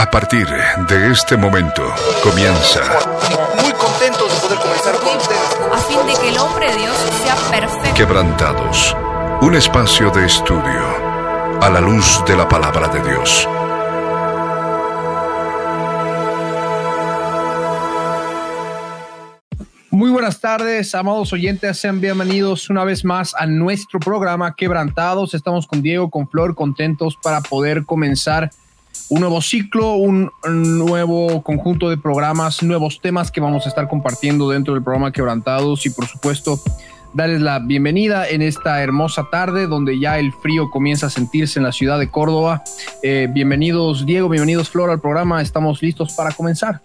A partir de este momento comienza. Muy contentos de poder comenzar con ustedes. a fin de que el hombre de Dios sea perfecto. Quebrantados. Un espacio de estudio a la luz de la palabra de Dios. Muy buenas tardes, amados oyentes, sean bienvenidos una vez más a nuestro programa Quebrantados. Estamos con Diego, con Flor, contentos para poder comenzar un nuevo ciclo, un nuevo conjunto de programas, nuevos temas que vamos a estar compartiendo dentro del programa Quebrantados y por supuesto darles la bienvenida en esta hermosa tarde donde ya el frío comienza a sentirse en la ciudad de Córdoba. Eh, bienvenidos Diego, bienvenidos Flor al programa, estamos listos para comenzar.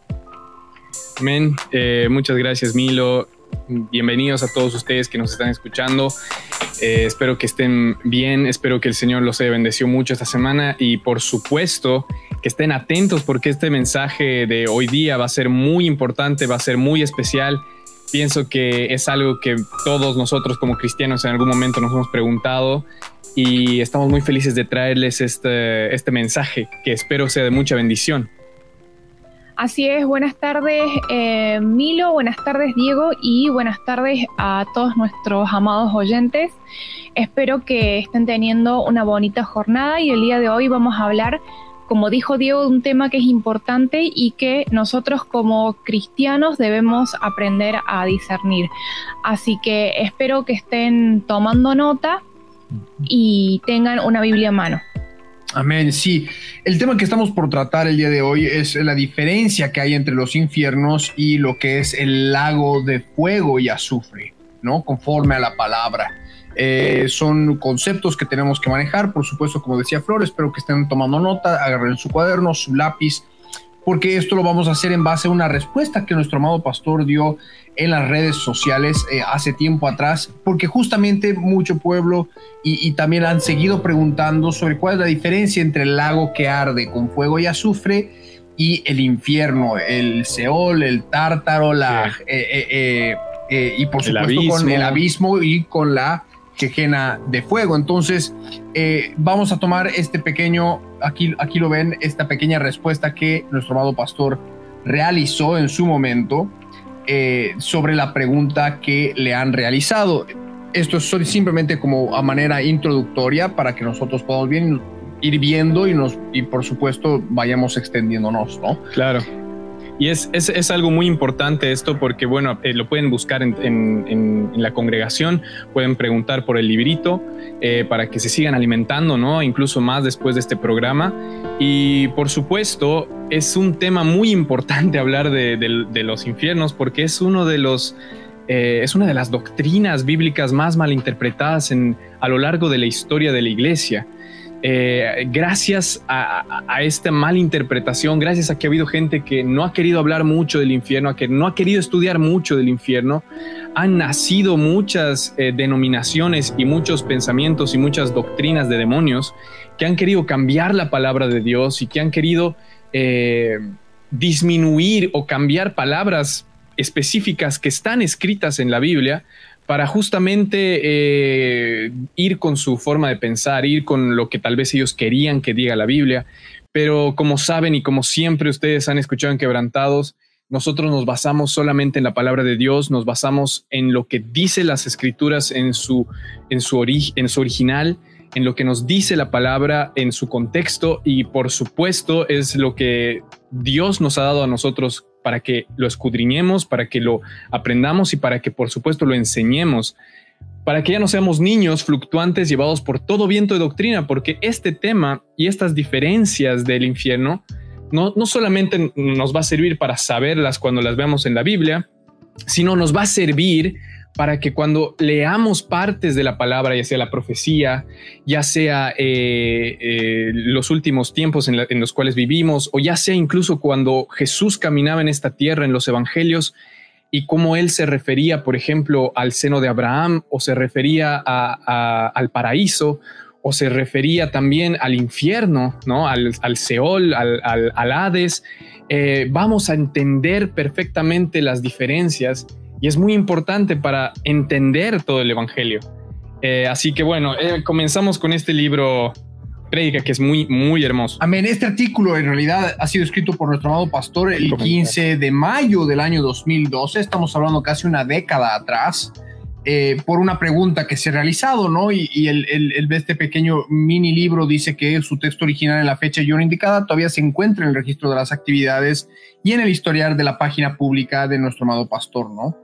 Amén. Eh, muchas gracias, Milo. Bienvenidos a todos ustedes que nos están escuchando. Eh, espero que estén bien. Espero que el Señor los haya bendecido mucho esta semana y, por supuesto, que estén atentos porque este mensaje de hoy día va a ser muy importante, va a ser muy especial. Pienso que es algo que todos nosotros como cristianos en algún momento nos hemos preguntado y estamos muy felices de traerles este, este mensaje que espero sea de mucha bendición. Así es, buenas tardes eh, Milo, buenas tardes Diego y buenas tardes a todos nuestros amados oyentes. Espero que estén teniendo una bonita jornada y el día de hoy vamos a hablar, como dijo Diego, de un tema que es importante y que nosotros como cristianos debemos aprender a discernir. Así que espero que estén tomando nota y tengan una Biblia a mano. Amén, sí. El tema que estamos por tratar el día de hoy es la diferencia que hay entre los infiernos y lo que es el lago de fuego y azufre, ¿no? Conforme a la palabra. Eh, son conceptos que tenemos que manejar, por supuesto, como decía Flor, espero que estén tomando nota, agarren su cuaderno, su lápiz, porque esto lo vamos a hacer en base a una respuesta que nuestro amado pastor dio en las redes sociales eh, hace tiempo atrás, porque justamente mucho pueblo y, y, también han seguido preguntando sobre cuál es la diferencia entre el lago que arde con fuego y azufre y el infierno, el Seol, el Tártaro, la, Sí. eh, eh, y por El supuesto con el abismo y con la quejena de fuego. Entonces, eh, vamos a tomar este pequeño, aquí, aquí lo ven, esta pequeña respuesta que nuestro amado pastor realizó en su momento eh, sobre la pregunta que le han realizado. Esto es simplemente como a manera introductoria para que nosotros podamos ir viendo y, nos, y por supuesto vayamos extendiéndonos, ¿no? Claro. Y es, es, es algo muy importante esto porque, bueno, eh, lo pueden buscar en, en- la congregación, pueden preguntar por el librito eh, para que se sigan alimentando, ¿no? Incluso más después de este programa. Y por supuesto, es un tema muy importante hablar de los infiernos porque es uno de los... eh, es una de las doctrinas bíblicas más malinterpretadas en, a lo largo de la historia de la iglesia. Eh, gracias a, esta mala interpretación, gracias a que ha habido gente que no ha querido hablar mucho del infierno, a que no ha querido estudiar mucho del infierno, han nacido muchas eh, denominaciones y muchos pensamientos y muchas doctrinas de demonios que han querido cambiar la palabra de Dios y que han querido eh, disminuir o cambiar palabras específicas que están escritas en la Biblia para justamente eh, ir con su forma de pensar, ir con lo que tal vez ellos querían que diga la Biblia. Pero como saben y como siempre ustedes han escuchado en Quebrantados, nosotros nos basamos solamente en la palabra de Dios, nos basamos en lo que dice las escrituras en su, en su, en su original, en lo que nos dice la palabra en su contexto y por supuesto es lo que Dios nos ha dado a nosotros para que lo escudriñemos, para que lo aprendamos y para que por supuesto lo enseñemos, para que ya no seamos niños fluctuantes llevados por todo viento de doctrina, porque este tema y estas diferencias del infierno no, no solamente nos va a servir para saberlas cuando las veamos en la Biblia, sino nos va a servir para que cuando leamos partes de la palabra, ya sea la profecía, ya sea eh, eh, los últimos tiempos en, los cuales vivimos, o ya sea incluso cuando Jesús caminaba en esta tierra en los evangelios y cómo él se refería, por ejemplo, al seno de Abraham, o se refería al paraíso, o se refería también al infierno, ¿no? al, Seol, al Hades. Eh, vamos a entender perfectamente las diferencias y es muy importante para entender todo el Evangelio. Eh, así que bueno, eh, comenzamos con este libro prédica que es muy, muy hermoso. Amén. Este artículo en realidad ha sido escrito por nuestro amado pastor el 15 de mayo del año 2012. Estamos hablando casi una década atrás. Eh, por una pregunta que se ha realizado, ¿no? Y, el, el, este pequeño mini libro dice que su texto original en la fecha y hora indicada todavía se encuentra en el registro de las actividades y en el historial de la página pública de nuestro amado pastor, ¿no?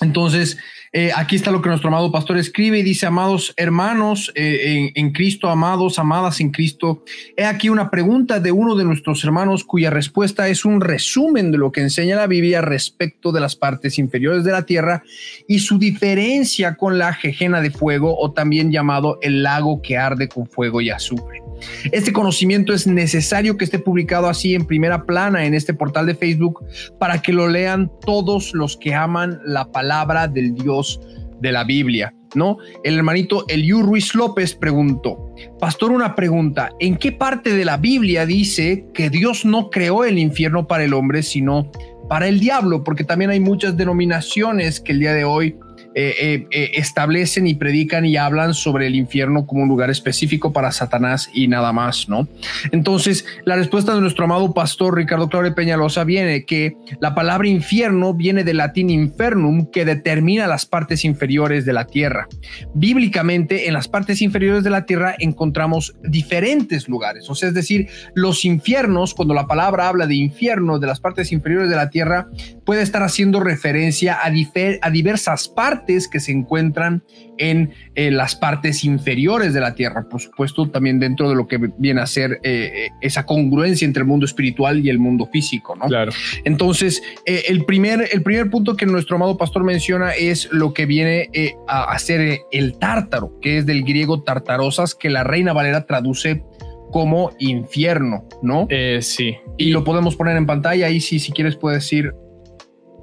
Entonces, eh, aquí está lo que nuestro amado pastor escribe y dice, amados hermanos eh, en, Cristo, amados, amadas en Cristo. He aquí una pregunta de uno de nuestros hermanos cuya respuesta es un resumen de lo que enseña la Biblia respecto de las partes inferiores de la tierra y su diferencia con la jejena de fuego o también llamado el lago que arde con fuego y azufre. Este conocimiento es necesario que esté publicado así en primera plana en este portal de Facebook para que lo lean todos los que aman la palabra del Dios de la Biblia, ¿no? El hermanito Eliú Ruiz López preguntó, Pastor, una pregunta, ¿en qué parte de la Biblia dice que Dios no creó el infierno para el hombre, sino para el diablo? Porque también hay muchas denominaciones que el día de hoy eh, eh, eh, establecen y predican y hablan sobre el infierno como un lugar específico para Satanás y nada más, ¿no? Entonces, la respuesta de nuestro amado pastor Ricardo Claure Peñalosa viene que la palabra infierno viene del latín infernum, que determina las partes inferiores de la tierra. Bíblicamente, en las partes inferiores de la tierra encontramos diferentes lugares, o sea, es decir, los infiernos, cuando la palabra habla de infierno, de las partes inferiores de la tierra, puede estar haciendo referencia a diversas partes que se encuentran en eh, las partes inferiores de la Tierra, por supuesto, también dentro de lo que viene a ser eh, eh, esa congruencia entre el mundo espiritual y el mundo físico, ¿no? Claro. Entonces, el, primer, el primer punto que nuestro amado pastor menciona es lo que viene a ser el tártaro, que es del griego tartarosas, que la Reina Valera traduce como infierno, ¿no? sí. Y, lo podemos poner en pantalla ahí sí, si quieres puedes decir.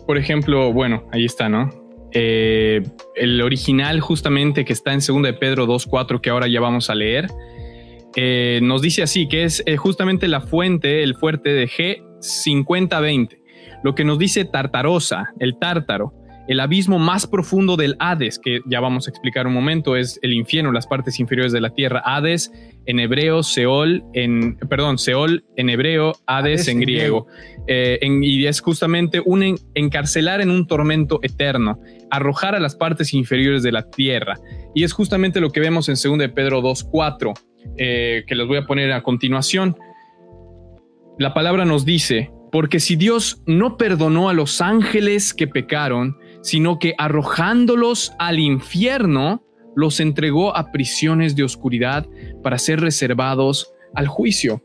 Por ejemplo, bueno, ahí está, ¿no? Eh, el original justamente que está en 2 de Pedro 2.4 que ahora ya vamos a leer, eh, nos dice así, que es eh, justamente la fuente, el fuerte de G5020, lo que nos dice Tartarosa, el tártaro, el abismo más profundo del Hades, que ya vamos a explicar un momento, es el infierno, las partes inferiores de la tierra. Hades en hebreo, Seol en, perdón, Seol en hebreo, Hades, en griego. Eh, y es justamente un encarcelar en un tormento eterno, arrojar a las partes inferiores de la tierra. Y es justamente lo que vemos en 2 de Pedro 2.4, eh, que les voy a poner a continuación. La palabra nos dice, porque si Dios no perdonó a los ángeles que pecaron, sino que arrojándolos al infierno, los entregó a prisiones de oscuridad para ser reservados al juicio.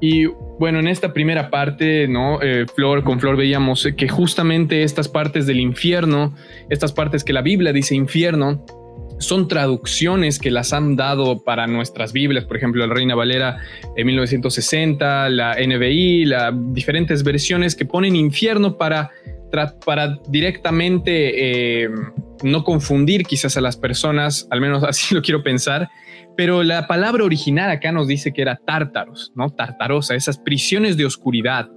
Y bueno, en esta primera parte, ¿no? Eh, Flor, con Flor veíamos que justamente estas partes del infierno, estas partes que la Biblia dice infierno, son traducciones que las han dado para nuestras Biblias, por ejemplo, la Reina Valera en 1960, la NBI, las diferentes versiones que ponen infierno para para directamente eh, no confundir quizás a las personas, al menos así lo quiero pensar, pero la palabra original acá nos dice que era tártaros, ¿no? Tartarosa, esas prisiones de oscuridad.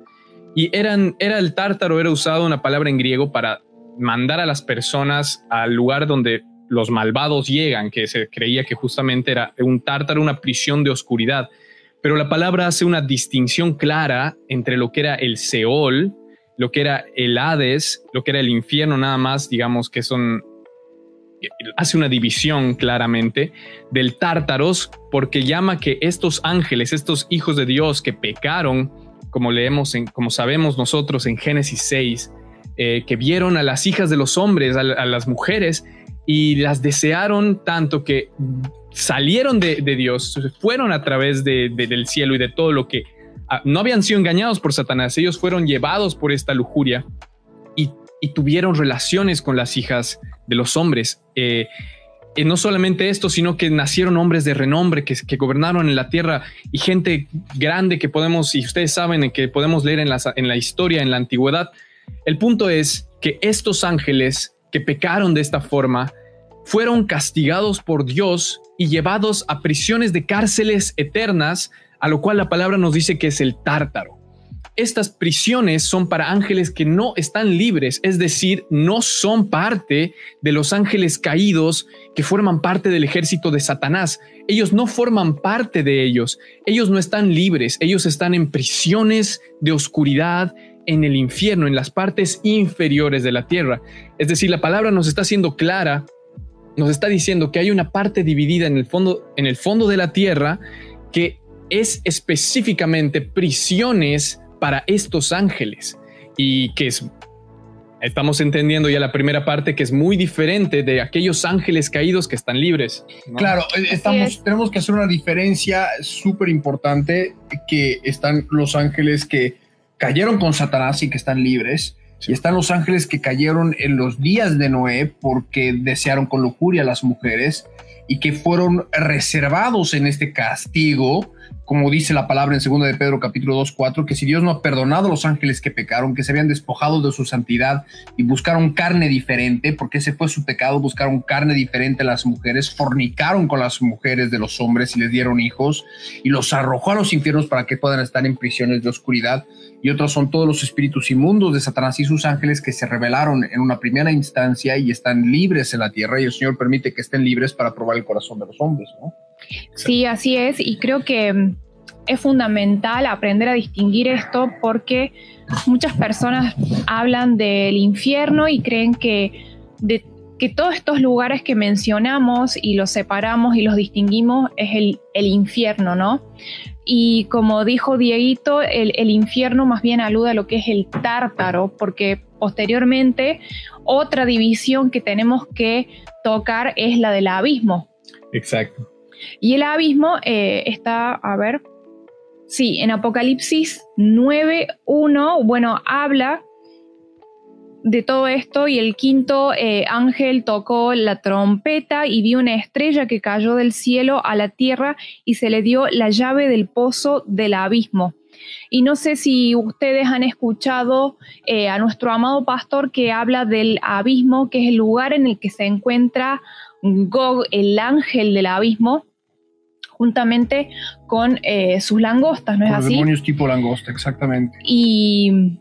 Y eran, era el tártaro, era usado una palabra en griego para mandar a las personas al lugar donde los malvados llegan, que se creía que justamente era un tártaro, una prisión de oscuridad. Pero la palabra hace una distinción clara entre lo que era el Seol, lo que era el Hades, lo que era el infierno nada más, digamos que son hace una división claramente del Tártaros porque llama que estos ángeles, estos hijos de Dios que pecaron, como leemos en, como sabemos nosotros en Génesis 6, eh, que vieron a las hijas de los hombres, a, las mujeres y las desearon tanto que salieron de, Dios, fueron a través del cielo y de todo lo que no habían sido engañados por Satanás, ellos fueron llevados por esta lujuria y, tuvieron relaciones con las hijas de los hombres. Eh, y no solamente esto, sino que nacieron hombres de renombre que, gobernaron en la tierra y gente grande que podemos, y ustedes saben, que podemos leer en la historia, en la antigüedad. El punto es que estos ángeles que pecaron de esta forma fueron castigados por Dios y llevados a prisiones de cárceles eternas a lo cual la palabra nos dice que es el tártaro. estas prisiones son para ángeles que no están libres, es decir, no son parte de los ángeles caídos que forman parte del ejército de Satanás. Ellos no forman parte de ellos, ellos no están libres, ellos están en prisiones de oscuridad, en el infierno, en las partes inferiores de la tierra. Es decir, la palabra nos está siendo clara, nos está diciendo que hay una parte dividida en el fondo, en el fondo de la tierra que es específicamente prisiones para estos ángeles y que es, estamos entendiendo ya la primera parte que es muy diferente de aquellos ángeles caídos que están libres. Claro, eh, estamos, tenemos que hacer una diferencia súper importante que están los ángeles que cayeron con Satanás y que están libres. Y están los ángeles que cayeron en los días de Noé porque desearon con lujuria a las mujeres y que fueron reservados en este castigo como dice la palabra en 2 de Pedro capítulo 2, 4, que si Dios no ha perdonado a los ángeles que pecaron, que se habían despojado de su santidad y buscaron carne diferente, porque ese fue su pecado, buscaron carne diferente a las mujeres, fornicaron con las mujeres de los hombres y les dieron hijos y los arrojó a los infiernos para que puedan estar en prisiones de oscuridad. Y otros son todos los espíritus inmundos de Satanás y sus ángeles que se rebelaron en una primera instancia y están libres en la tierra y el Señor permite que estén libres para probar el corazón de los hombres, ¿no? Sí, así es, y creo que mm, es fundamental aprender a distinguir esto porque muchas personas hablan del infierno y creen que, que todos estos lugares que mencionamos y los separamos y los distinguimos es el, infierno, ¿no? Y como dijo Dieguito, el, infierno más bien alude a lo que es el tártaro, porque posteriormente otra división que tenemos que tocar es la del abismo. Exacto. Y el abismo eh, está, a ver, sí, en Apocalipsis 9.1, bueno, habla de todo esto y el quinto eh, ángel tocó la trompeta y vio una estrella que cayó del cielo a la tierra y se le dio la llave del pozo del abismo. Y no sé si ustedes han escuchado eh, a nuestro amado pastor que habla del abismo, que es el lugar en el que se encuentra Gog, el ángel del abismo, juntamente con eh, sus langostas, ¿no es así? demonios tipo langosta, exactamente. Y,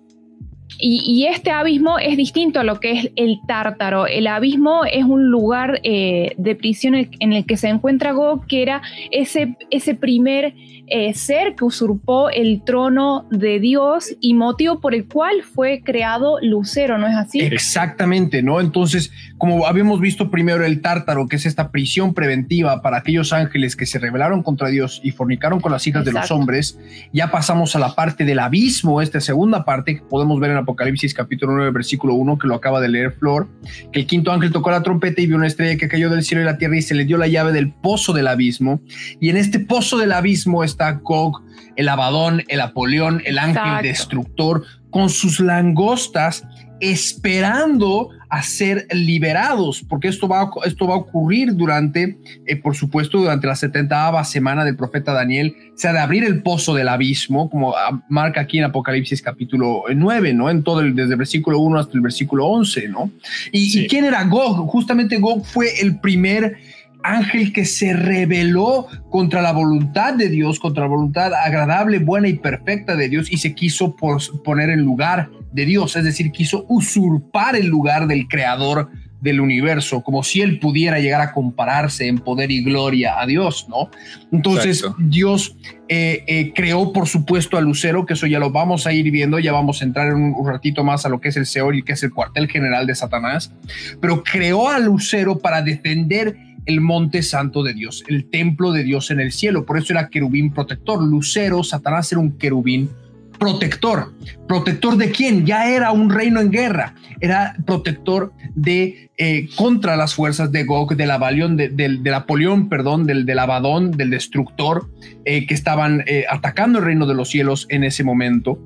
y, este abismo es distinto a lo que es el tártaro. El abismo es un lugar eh, de prisión en el, que se encuentra Gog, que era ese, ese primer eh, ser que usurpó el trono de Dios y motivo por el cual fue creado Lucero, ¿no es así? Exactamente, ¿no? Entonces, como habíamos visto primero el tártaro, que es esta prisión preventiva para aquellos ángeles que se rebelaron contra Dios y fornicaron con las hijas de los hombres, ya pasamos a la parte del abismo, esta segunda parte que podemos ver en Apocalipsis capítulo 9, versículo 1, que lo acaba de leer Flor, que el quinto ángel tocó la trompeta y vio una estrella que cayó del cielo y la tierra y se le dio la llave del pozo del abismo. Y en este pozo del abismo está Gog, el Abadón, el Apolión, el ángel destructor, con sus langostas esperando a ser liberados, porque esto va, esto va a ocurrir durante, eh, por supuesto, durante la 70 semana del profeta Daniel, se ha de abrir el pozo del abismo, como marca aquí en Apocalipsis capítulo 9, ¿no? En todo el, desde el versículo 1 hasta el versículo 11, ¿no? ¿Y, ¿y quién era Gog? Justamente Gog fue el primer ángel que se rebeló contra la voluntad de Dios, contra la voluntad agradable, buena y perfecta de Dios y se quiso poner en lugar de Dios, es decir, quiso usurpar el lugar del creador del universo, como si él pudiera llegar a compararse en poder y gloria a Dios, ¿no? Entonces Dios eh, eh, creó, por supuesto, a Lucero, que eso ya lo vamos a ir viendo, ya vamos a entrar en un, ratito más a lo que es el Seol y que es el cuartel general de Satanás, pero creó a Lucero para defender el monte santo de Dios, el templo de Dios en el cielo. Por eso era querubín protector. Lucero, Satanás era un querubín protector. ¿Protector de quién? Ya era un reino en guerra. Era protector de eh, contra las fuerzas de Gog, del Abalión, de, del, Apolión, perdón, del, del Abadón, del destructor, eh, que estaban eh, atacando el reino de los cielos en ese momento.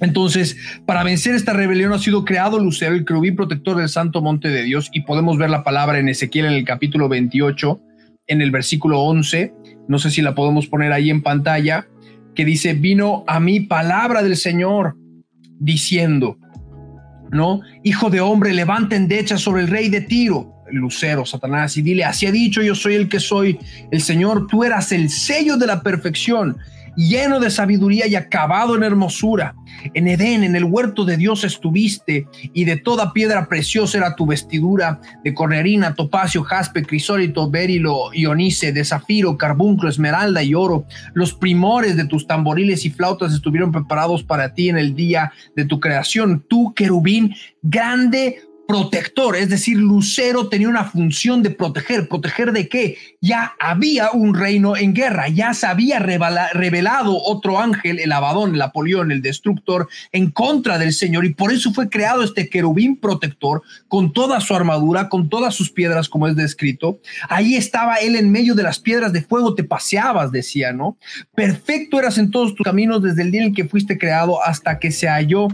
Entonces, para vencer esta rebelión ha sido creado Lucero, el querubín protector del santo monte de Dios, y podemos ver la palabra en Ezequiel en el capítulo 28, en el versículo 11, no sé si la podemos poner ahí en pantalla, que dice, vino a mí palabra del Señor diciendo, ¿no? Hijo de hombre, levanta endecha sobre el rey de Tiro, Lucero, Satanás, y dile, así ha dicho, yo soy el que soy, el Señor, tú eras el sello de la perfección lleno de sabiduría y acabado en hermosura. En Edén, en el huerto de Dios estuviste, y de toda piedra preciosa era tu vestidura, de cornerina, topacio, jaspe, crisólito, berilo, ionice, de zafiro, carbunclo, esmeralda y oro. Los primores de tus tamboriles y flautas estuvieron preparados para ti en el día de tu creación. Tú, querubín, grande protector, es decir, Lucero tenía una función de proteger. ¿Proteger de qué? Ya había un reino en guerra, ya se había revelado otro ángel, el Abadón, el Apolión, el Destructor, en contra del Señor, y por eso fue creado este querubín protector con toda su armadura, con todas sus piedras, como es descrito. Ahí estaba él en medio de las piedras de fuego, te paseabas, decía, ¿no? Perfecto eras en todos tus caminos desde el día en que fuiste creado hasta que se halló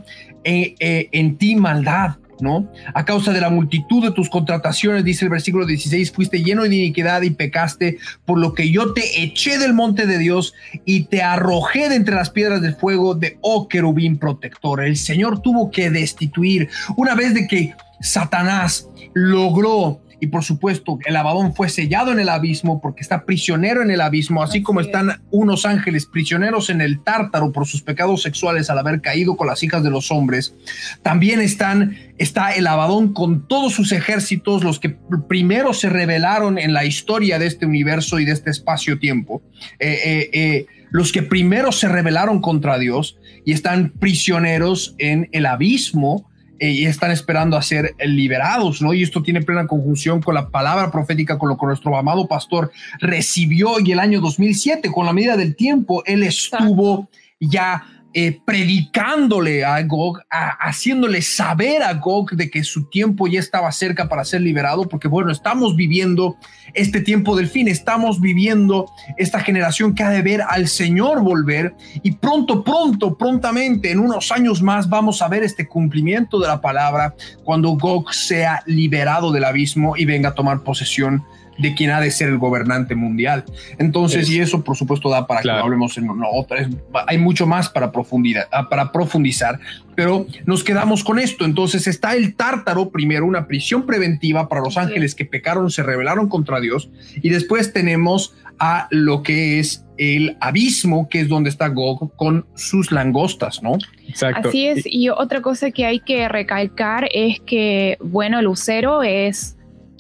eh, eh, en ti maldad ¿no? A causa de la multitud de tus contrataciones, dice el versículo 16, fuiste lleno de iniquidad y pecaste, por lo que yo te eché del monte de Dios y te arrojé de entre las piedras del fuego de, oh querubín protector. El Señor tuvo que destituir una vez de que Satanás logró y por supuesto el Abadón fue sellado en el abismo porque está prisionero en el abismo, así, como están unos ángeles prisioneros en el tártaro por sus pecados sexuales al haber caído con las hijas de los hombres. También están está el Abadón con todos sus ejércitos, los que primero se revelaron en la historia de este universo y de este espacio-tiempo. Eh, eh, eh, los que primero se rebelaron contra Dios y están prisioneros en el abismo y están esperando a ser liberados, ¿no? Y esto tiene plena conjunción con la palabra profética, con lo que nuestro amado pastor recibió y el año 2007, con la medida del tiempo, él estuvo ya eh, predicándole a Gog, haciéndole saber a Gog de que su tiempo ya estaba cerca para ser liberado, porque bueno, estamos viviendo este tiempo del fin, estamos viviendo esta generación que ha de ver al Señor volver y pronto, pronto, prontamente, en unos años más, vamos a ver este cumplimiento de la palabra cuando Gog sea liberado del abismo y venga a tomar posesión de quien ha de ser el gobernante mundial. Entonces, y eso por supuesto da para que hablemos en otra. hay mucho más para, profundidad, ah, para profundizar, pero nos quedamos con esto. Entonces está el tártaro, primero una prisión preventiva para los ángeles que pecaron, se rebelaron contra Dios, y después tenemos a lo que es el abismo, que es donde está Gog con sus langostas, ¿no? Exacto. Así es, y otra cosa que hay que recalcar es que, bueno, Lucero es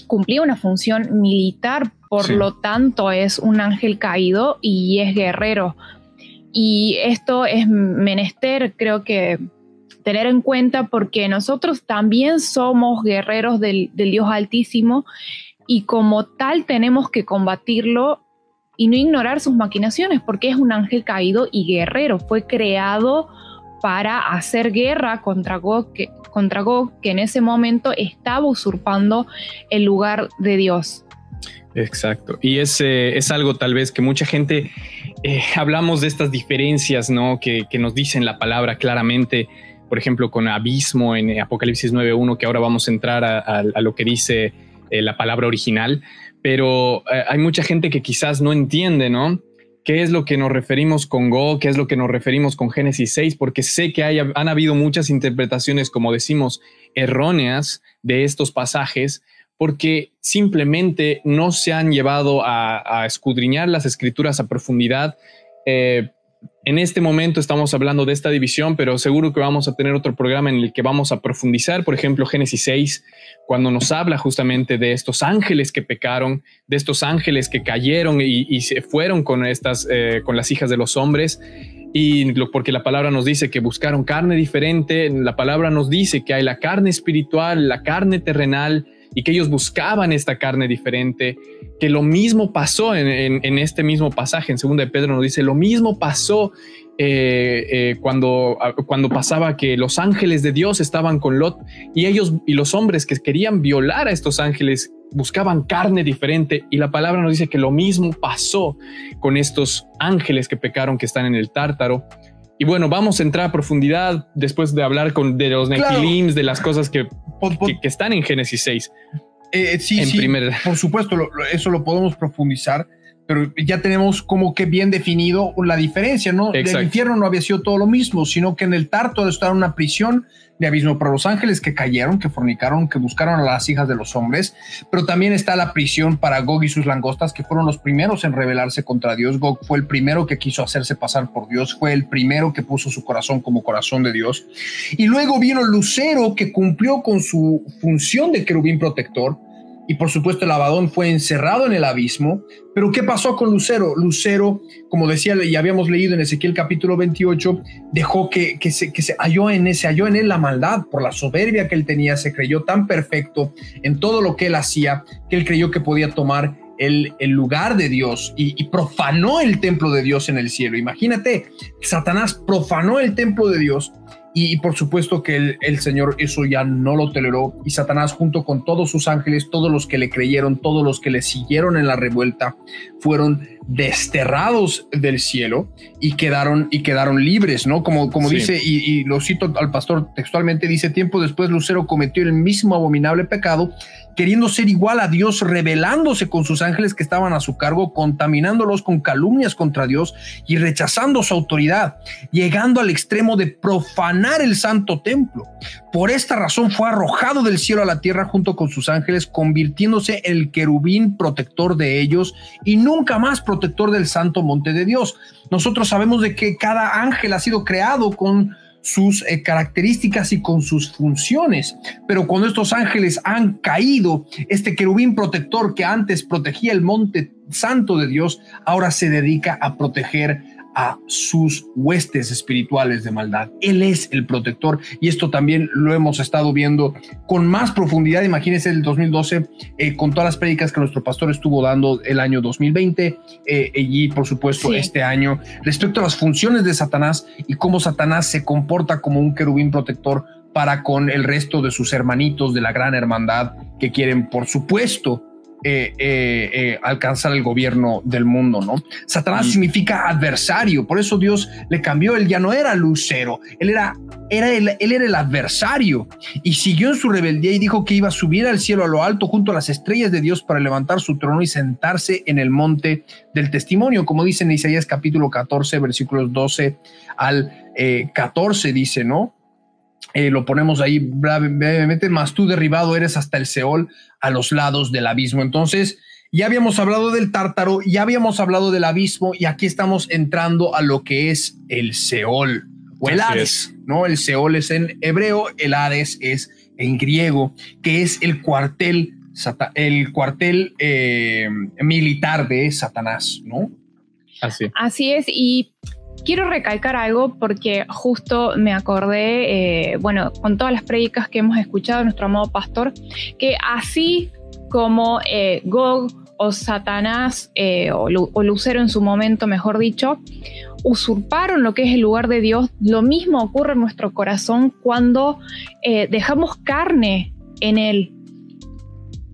cumplía una función militar, por lo tanto es un ángel caído y es guerrero. Y esto es menester, creo que tener en cuenta porque nosotros también somos guerreros del, del Dios Altísimo y como tal tenemos que combatirlo y no ignorar sus maquinaciones porque es un ángel caído y guerrero, fue creado para hacer guerra contra Gog, que, contra que en ese momento estaba usurpando el lugar de Dios. Exacto. Y es, es algo tal vez que mucha gente eh, hablamos de estas diferencias, ¿no? Que, nos dicen la palabra claramente, por ejemplo, con abismo en Apocalipsis 9.1, que ahora vamos a entrar a, lo que dice eh, la palabra original, pero eh, hay mucha gente que quizás no entiende, ¿no? Qué es lo que nos referimos con Go, qué es lo que nos referimos con Génesis 6, porque sé que han habido muchas interpretaciones, como decimos, erróneas de estos pasajes, porque simplemente no se han llevado a, escudriñar las escrituras a profundidad. Eh, en este momento estamos hablando de esta división, pero seguro que vamos a tener otro programa en el que vamos a profundizar, por ejemplo, Génesis 6, cuando nos habla justamente de estos ángeles que pecaron, de estos ángeles que cayeron y, se fueron con estas, eh, con las hijas de los hombres. Y lo, porque la palabra nos dice que buscaron carne diferente, la palabra nos dice que hay la carne espiritual, la carne terrenal, y que ellos buscaban esta carne diferente, que lo mismo pasó en, este mismo pasaje, en 2 de Pedro nos dice, lo mismo pasó eh, eh, cuando, cuando pasaba que los ángeles de Dios estaban con Lot y ellos y los hombres que querían violar a estos ángeles buscaban carne diferente. Y la palabra nos dice que lo mismo pasó con estos ángeles que pecaron que están en el tártaro y bueno, vamos a entrar a profundidad después de hablar con, de los Nephilims, de las cosas que, que, están en Génesis 6. Eh, sí, sí, por supuesto, eso lo podemos profundizar. Pero ya tenemos como que bien definido la diferencia, ¿no? Exacto. El infierno no había sido todo lo mismo, sino que en el Tártaro estaba una prisión de abismo para los ángeles que cayeron, que fornicaron, que buscaron a las hijas de los hombres, pero también está la prisión para Gog y sus langostas, que fueron los primeros en rebelarse contra Dios. Gog fue el primero que quiso hacerse pasar por Dios, fue el primero que puso su corazón como corazón de Dios. Y luego vino Lucero, que cumplió con su función de querubín protector, y por supuesto el Abadón fue encerrado en el abismo. Pero ¿qué pasó con Lucero? Lucero, como decía y habíamos leído en Ezequiel capítulo 28, dejó que, que, se, que se halló en ese, halló en él la maldad por la soberbia que él tenía, se creyó tan perfecto en todo lo que él hacía que él creyó que podía tomar el, el lugar de Dios y, y profanó el templo de Dios en el cielo. Imagínate, Satanás profanó el templo de Dios y, por supuesto que el, el, Señor eso ya no lo toleró y Satanás junto con todos sus ángeles, todos los que le creyeron, todos los que le siguieron en la revuelta, fueron desterrados del cielo y quedaron y quedaron libres, ¿no? Como, como sí. dice, y, y, lo cito al pastor textualmente, dice, tiempo después Lucero cometió el mismo abominable pecado, queriendo ser igual a Dios, rebelándose con sus ángeles que estaban a su cargo, contaminándolos con calumnias contra Dios y rechazando su autoridad, llegando al extremo de profanar el santo templo. Por esta razón fue arrojado del cielo a la tierra junto con sus ángeles, convirtiéndose en el querubín protector de ellos y nunca más protector del santo monte de Dios. Nosotros sabemos de que cada ángel ha sido creado con sus eh, características y con sus funciones. Pero cuando estos ángeles han caído, este querubín protector que antes protegía el monte santo de Dios, ahora se dedica a proteger a sus huestes espirituales de maldad. Él es el protector y esto también lo hemos estado viendo con más profundidad. Imagínense el 2012 eh, con todas las prédicas que nuestro pastor estuvo dando el año 2020 eh, y por supuesto sí. este año respecto a las funciones de Satanás y cómo Satanás se comporta como un querubín protector para con el resto de sus hermanitos de la gran hermandad que quieren por supuesto eh, eh, eh, alcanzar el gobierno del mundo, ¿no? Satanás sí. significa adversario, por eso Dios le cambió, él ya no era lucero, él era, era el, él era el adversario y siguió en su rebeldía y dijo que iba a subir al cielo a lo alto junto a las estrellas de Dios para levantar su trono y sentarse en el monte del testimonio, como dice en Isaías capítulo 14, versículos 12 al 14, dice, ¿no? Eh, lo ponemos ahí brevemente, más tú derribado eres hasta el Seol a los lados del abismo. Entonces, ya habíamos hablado del tártaro, ya habíamos hablado del abismo y aquí estamos entrando a lo que es el Seol o el Hades, es. ¿no? El Seol es en hebreo, el Hades es en griego, que es el cuartel, el cuartel eh, militar de Satanás, ¿no? Así. Así es, y quiero recalcar algo porque justo me acordé, eh, bueno, con todas las prédicas que hemos escuchado de nuestro amado pastor, que así como eh, Gog o Satanás eh, o, o, Lucero en su momento, mejor dicho, usurparon lo que es el lugar de Dios, lo mismo ocurre en nuestro corazón cuando dejamos carne en él,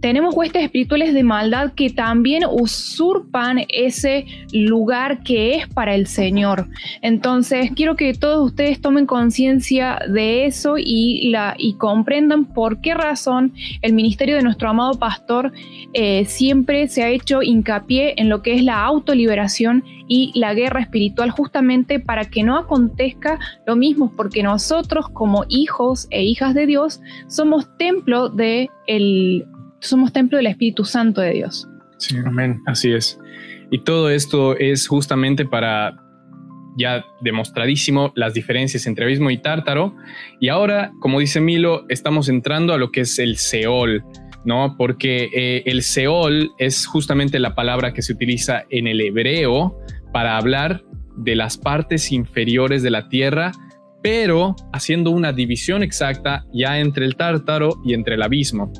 tenemos huestes espirituales de maldad que también usurpan ese lugar que es para el Señor. Entonces, quiero que todos ustedes tomen conciencia de eso y, la, y comprendan por qué razón el ministerio de nuestro amado pastor eh, siempre se ha hecho hincapié en lo que es la autoliberación y la guerra espiritual, justamente para que no acontezca lo mismo, porque nosotros como hijos e hijas de Dios somos templo de el somos templo del Espíritu Santo de Dios. Sí, amén. Así es. Y todo esto es justamente para ya demostradísimo las diferencias entre abismo y tártaro. Y ahora, como dice Milo, estamos entrando a lo que es el Seol, ¿no? Porque eh, el Seol es justamente la palabra que se utiliza en el hebreo para hablar de las partes inferiores de la tierra, pero haciendo una división exacta ya entre el tártaro y entre el abismo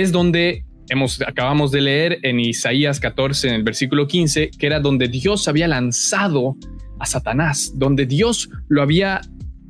es donde hemos, acabamos de leer en Isaías 14, en el versículo 15, que era donde Dios había lanzado a Satanás, donde Dios lo había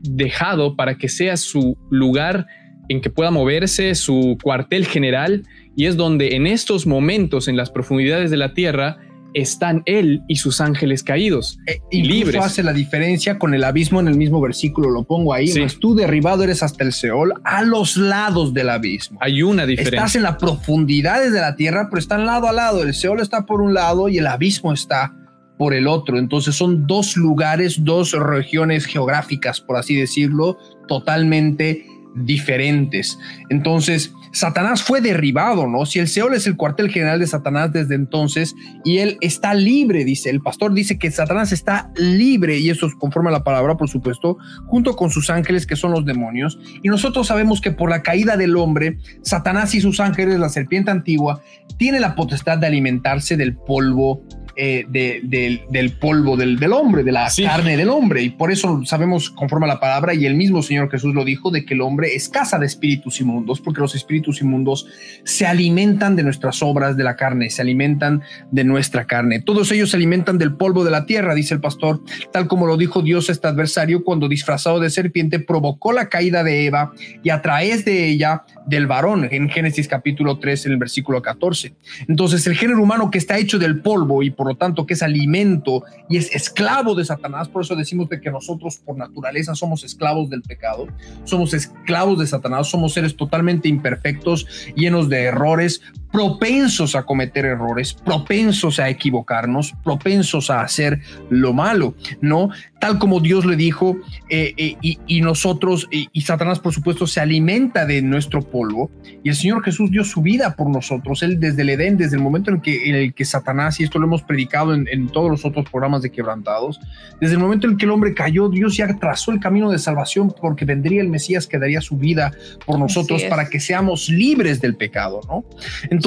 dejado para que sea su lugar en que pueda moverse, su cuartel general, y es donde en estos momentos, en las profundidades de la tierra, están él y sus ángeles caídos. Eh, libres. hace la diferencia con el abismo en el mismo versículo, lo pongo ahí. Sí. tú derribado eres hasta el Seol, a los lados del abismo. Hay una diferencia. Estás en las profundidades de la tierra, pero están lado a lado. El Seol está por un lado y el abismo está por el otro. Entonces son dos lugares, dos regiones geográficas, por así decirlo, totalmente diferentes. Entonces, Satanás fue derribado, ¿no? Si el Seol es el cuartel general de Satanás desde entonces y él está libre, dice, el pastor dice que Satanás está libre y eso conforme a la palabra, por supuesto, junto con sus ángeles que son los demonios. Y nosotros sabemos que por la caída del hombre, Satanás y sus ángeles, la serpiente antigua, tiene la potestad de alimentarse del polvo eh, del polvo del, hombre, de la carne del hombre. Y por eso sabemos, conforme a la palabra, y el mismo Señor Jesús lo dijo, de que el hombre es casa de espíritus inmundos, porque los espíritus inmundos se alimentan de nuestras obras de la carne, se alimentan de nuestra carne. Todos ellos se alimentan del polvo de la tierra, dice el pastor, tal como lo dijo Dios este adversario cuando disfrazado de serpiente provocó la caída de Eva y a través de ella del varón, en Génesis capítulo 3, en el versículo 14. Entonces el género humano que está hecho del polvo y por por lo tanto que es alimento y es esclavo de Satanás, por eso decimos de que nosotros por naturaleza somos esclavos del pecado, somos esclavos de Satanás, somos seres totalmente imperfectos, llenos de errores, propensos a cometer errores, propensos a equivocarnos, propensos a hacer lo malo, ¿no? Tal como Dios le dijo, eh, eh, y, nosotros, y, Satanás por supuesto se alimenta de nuestro polvo, y el Señor Jesús dio su vida por nosotros, Él desde el Edén, desde el momento en, que, en el que Satanás, y esto lo hemos predicado en, todos los otros programas de quebrantados. Desde el momento en que el hombre cayó, Dios ya trazó el camino de salvación porque vendría el Mesías que daría su vida por nosotros para que seamos libres del pecado, ¿no? Entonces,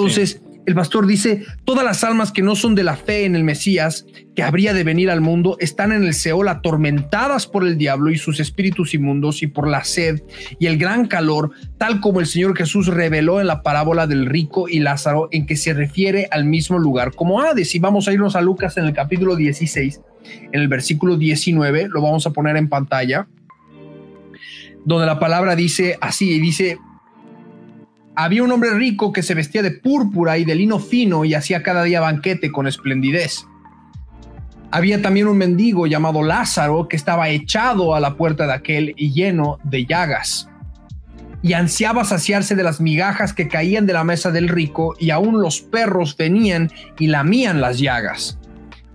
el pastor dice, todas las almas que no son de la fe en el Mesías, que habría de venir al mundo, están en el Seol atormentadas por el diablo y sus espíritus inmundos y por la sed y el gran calor, tal como el Señor Jesús reveló en la parábola del rico y Lázaro, en que se refiere al mismo lugar como Hades. Y vamos a irnos a Lucas en el capítulo 16, en el versículo 19, lo vamos a poner en pantalla, donde la palabra dice así, dice, había un hombre rico que se vestía de púrpura y de lino fino y hacía cada día banquete con esplendidez. Había también un mendigo llamado Lázaro que estaba echado a la puerta de aquel y lleno de llagas. Y ansiaba saciarse de las migajas que caían de la mesa del rico y aún los perros venían y lamían las llagas.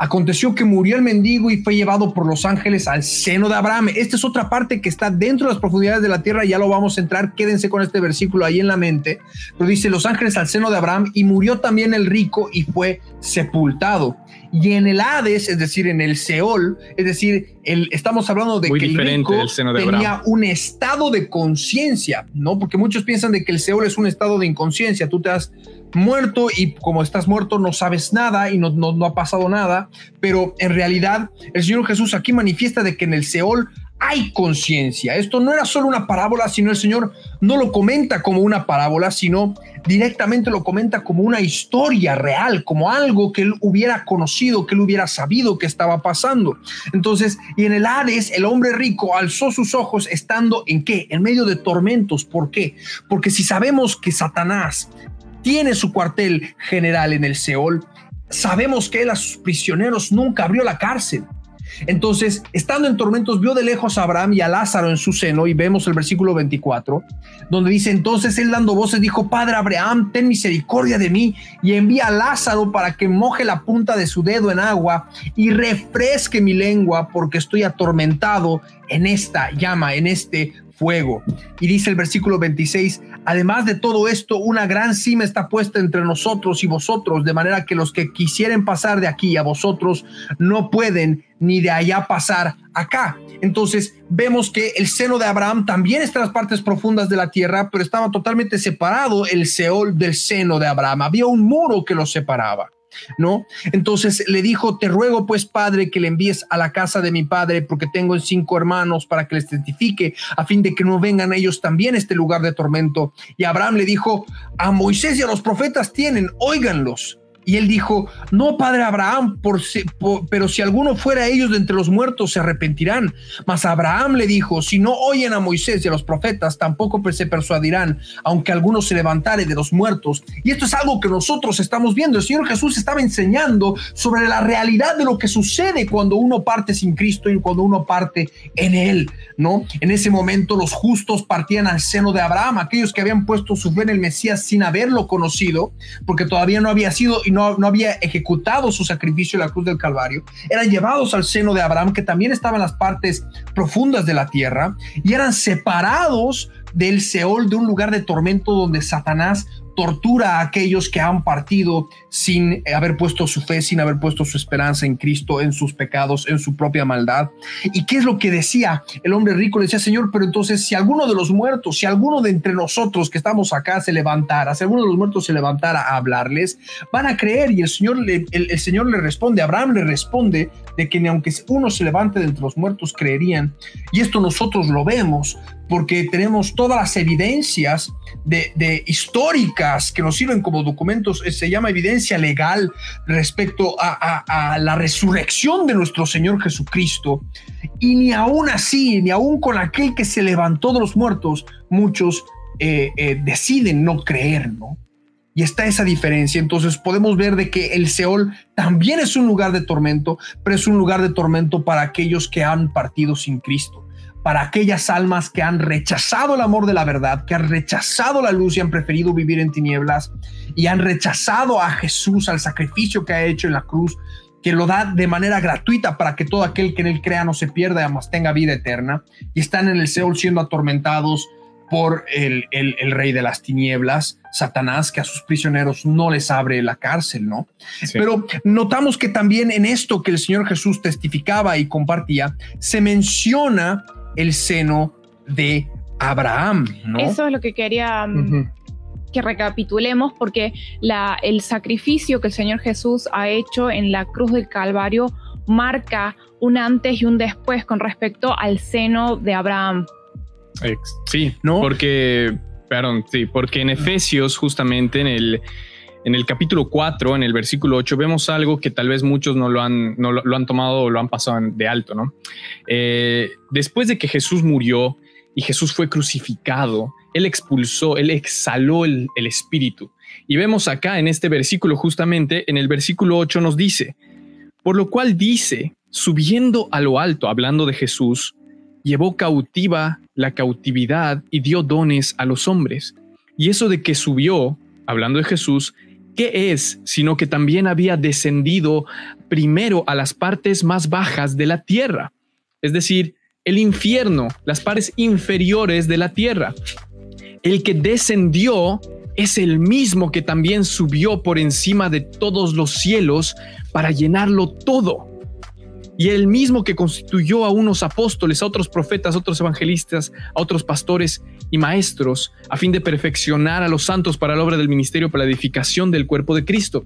Aconteció que murió el mendigo y fue llevado por los ángeles al seno de Abraham. Esta es otra parte que está dentro de las profundidades de la tierra, ya lo vamos a entrar, quédense con este versículo ahí en la mente. Pero dice los ángeles al seno de Abraham y murió también el rico y fue sepultado. Y en el Hades, es decir, en el Seol, es decir, el, estamos hablando de que el rico tenía un estado de conciencia, ¿no? Porque muchos piensan de que el Seol es un estado de inconsciencia. Tú te has muerto y como estás muerto no sabes nada y no, no, ha pasado nada, pero en realidad el Señor Jesús aquí manifiesta de que en el Seol hay conciencia. Esto no era solo una parábola, sino el Señor no lo comenta como una parábola, sino directamente lo comenta como una historia real, como algo que él hubiera conocido, que él hubiera sabido que estaba pasando. Entonces, y en el Hades, el hombre rico alzó sus ojos estando en qué? En medio de tormentos. ¿Por qué? Porque si sabemos que Satanás tiene su cuartel general en el Seol. Sabemos que él a sus prisioneros nunca abrió la cárcel. Entonces, estando en tormentos, vio de lejos a Abraham y a Lázaro en su seno, y vemos el versículo 24, donde dice, entonces él dando voces dijo, Padre Abraham, ten misericordia de mí, y envía a Lázaro para que moje la punta de su dedo en agua y refresque mi lengua, porque estoy atormentado en esta llama, en este fuego. Y dice el versículo 26, además de todo esto, una gran cima está puesta entre nosotros y vosotros, de manera que los que quisieren pasar de aquí a vosotros no pueden ni de allá pasar acá. Entonces vemos que el seno de Abraham también está en las partes profundas de la tierra, pero estaba totalmente separado el Seol del seno de Abraham. Había un muro que los separaba. ¿No? Entonces le dijo, te ruego pues, padre, que le envíes a la casa de mi padre, porque tengo cinco hermanos para que les testifique, a fin de que no vengan ellos también a este lugar de tormento. Y Abraham le dijo, a Moisés y a los profetas tienen, óiganlos. Y él dijo, no, padre Abraham, por pero si alguno fuera ellos de entre los muertos se arrepentirán. Mas Abraham le dijo, si no oyen a Moisés y a los profetas, tampoco se persuadirán, aunque alguno se levantare de los muertos. Y esto es algo que nosotros estamos viendo. El Señor Jesús estaba enseñando sobre la realidad de lo que sucede cuando uno parte sin Cristo y cuando uno parte en Él, ¿no? En ese momento los justos partían al seno de Abraham, aquellos que habían puesto su fe en el Mesías sin haberlo conocido, porque todavía no había sido no, había ejecutado su sacrificio en la cruz del Calvario, eran llevados al seno de Abraham, que también estaba en las partes profundas de la tierra, y eran separados del Seol, de un lugar de tormento donde Satanás tortura a aquellos que han partido sin haber puesto su fe, sin haber puesto su esperanza en Cristo, en sus pecados, en su propia maldad. ¿Y qué es lo que decía el hombre rico? Le decía, Señor, pero entonces si alguno de los muertos, si alguno de entre nosotros que estamos acá se levantara, si alguno de los muertos se levantara a hablarles, van a creer. Y el Señor le, el, Señor le responde, Abraham le responde de que ni aunque uno se levante de entre los muertos creerían. Y esto nosotros lo vemos porque tenemos todas las evidencias de, históricas que nos sirven como documentos, eh, se llama evidencia legal respecto a, la resurrección de nuestro Señor Jesucristo. Y ni aún así, ni aún con aquel que se levantó de los muertos, muchos eh, eh, deciden no creer, ¿no? Y está esa diferencia. Entonces podemos ver de que el Seol también es un lugar de tormento, pero es un lugar de tormento para aquellos que han partido sin Cristo para aquellas almas que han rechazado el amor de la verdad, que han rechazado la luz y han preferido vivir en tinieblas y han rechazado a Jesús, al sacrificio que ha hecho en la cruz, que lo da de manera gratuita para que todo aquel que en él crea no se pierda, además tenga vida eterna, y están en el Seol siendo atormentados por el, rey de las tinieblas, Satanás, que a sus prisioneros no les abre la cárcel, ¿no? Pero notamos que también en esto que el Señor Jesús testificaba y compartía, se menciona el seno de Abraham. ¿no? Eso es lo que quería mm, que recapitulemos, porque la, el sacrificio que el Señor Jesús ha hecho en la cruz del Calvario marca un antes y un después con respecto al seno de Abraham. Sí, ¿no? Porque, perdón, sí, porque en Efesios, justamente en el en el capítulo 4, en el versículo 8, vemos algo que tal vez muchos no lo han, no lo, han tomado o lo han pasado de alto, ¿no? Eh, después de que Jesús murió y Jesús fue crucificado, él expulsó, él exhaló el, el espíritu. Y vemos acá en este versículo, justamente en el versículo 8 nos dice, por lo cual dice, subiendo a lo alto, hablando de Jesús, llevó cautiva la cautividad y dio dones a los hombres. Y eso de que subió, hablando de Jesús, ¿Qué es? Sino que también había descendido primero a las partes más bajas de la tierra, es decir, el infierno, las partes inferiores de la tierra. El que descendió es el mismo que también subió por encima de todos los cielos para llenarlo todo y el mismo que constituyó a unos apóstoles, a otros profetas, a otros evangelistas, a otros pastores y maestros, a fin de perfeccionar a los santos para la obra del ministerio, para la edificación del cuerpo de Cristo.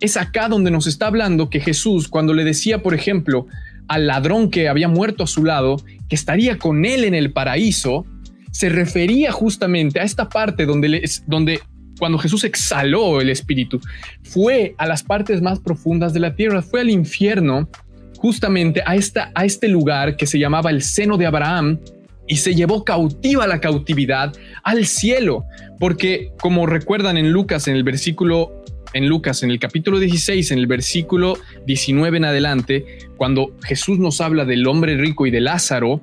Es acá donde nos está hablando que Jesús, cuando le decía, por ejemplo, al ladrón que había muerto a su lado, que estaría con él en el paraíso, se refería justamente a esta parte donde, donde cuando Jesús exhaló el Espíritu, fue a las partes más profundas de la tierra, fue al infierno justamente a, esta, a este lugar que se llamaba el seno de Abraham y se llevó cautiva la cautividad al cielo, porque como recuerdan en Lucas, en el versículo, en Lucas, en el capítulo 16, en el versículo 19 en adelante, cuando Jesús nos habla del hombre rico y de Lázaro,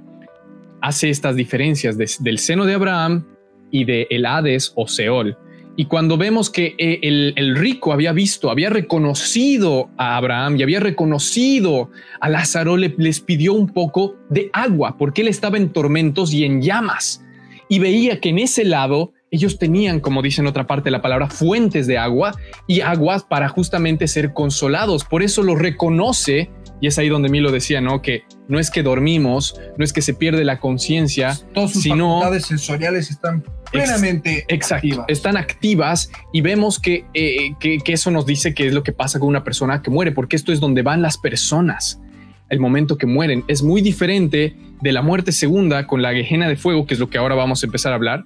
hace estas diferencias del seno de Abraham y de el Hades o Seol. Y cuando vemos que eh, el, rico había visto, había reconocido a Abraham y había reconocido a Lázaro, le, les pidió un poco de agua, porque él estaba en tormentos y en llamas. Y veía que en ese lado ellos tenían, como dice en otra parte la palabra, fuentes de agua y aguas para justamente ser consolados. Por eso lo reconoce y es ahí donde Milo decía, ¿no? Que no es que dormimos, no es que se pierde la conciencia, sino... facultades sensoriales están plenamente activas. Están activas y vemos eh, que, que, eso nos dice que es lo que pasa con una persona que muere, porque esto es donde van las personas el momento que mueren. Es muy diferente de la muerte segunda con la gejena de fuego, que es lo que ahora vamos a empezar a hablar.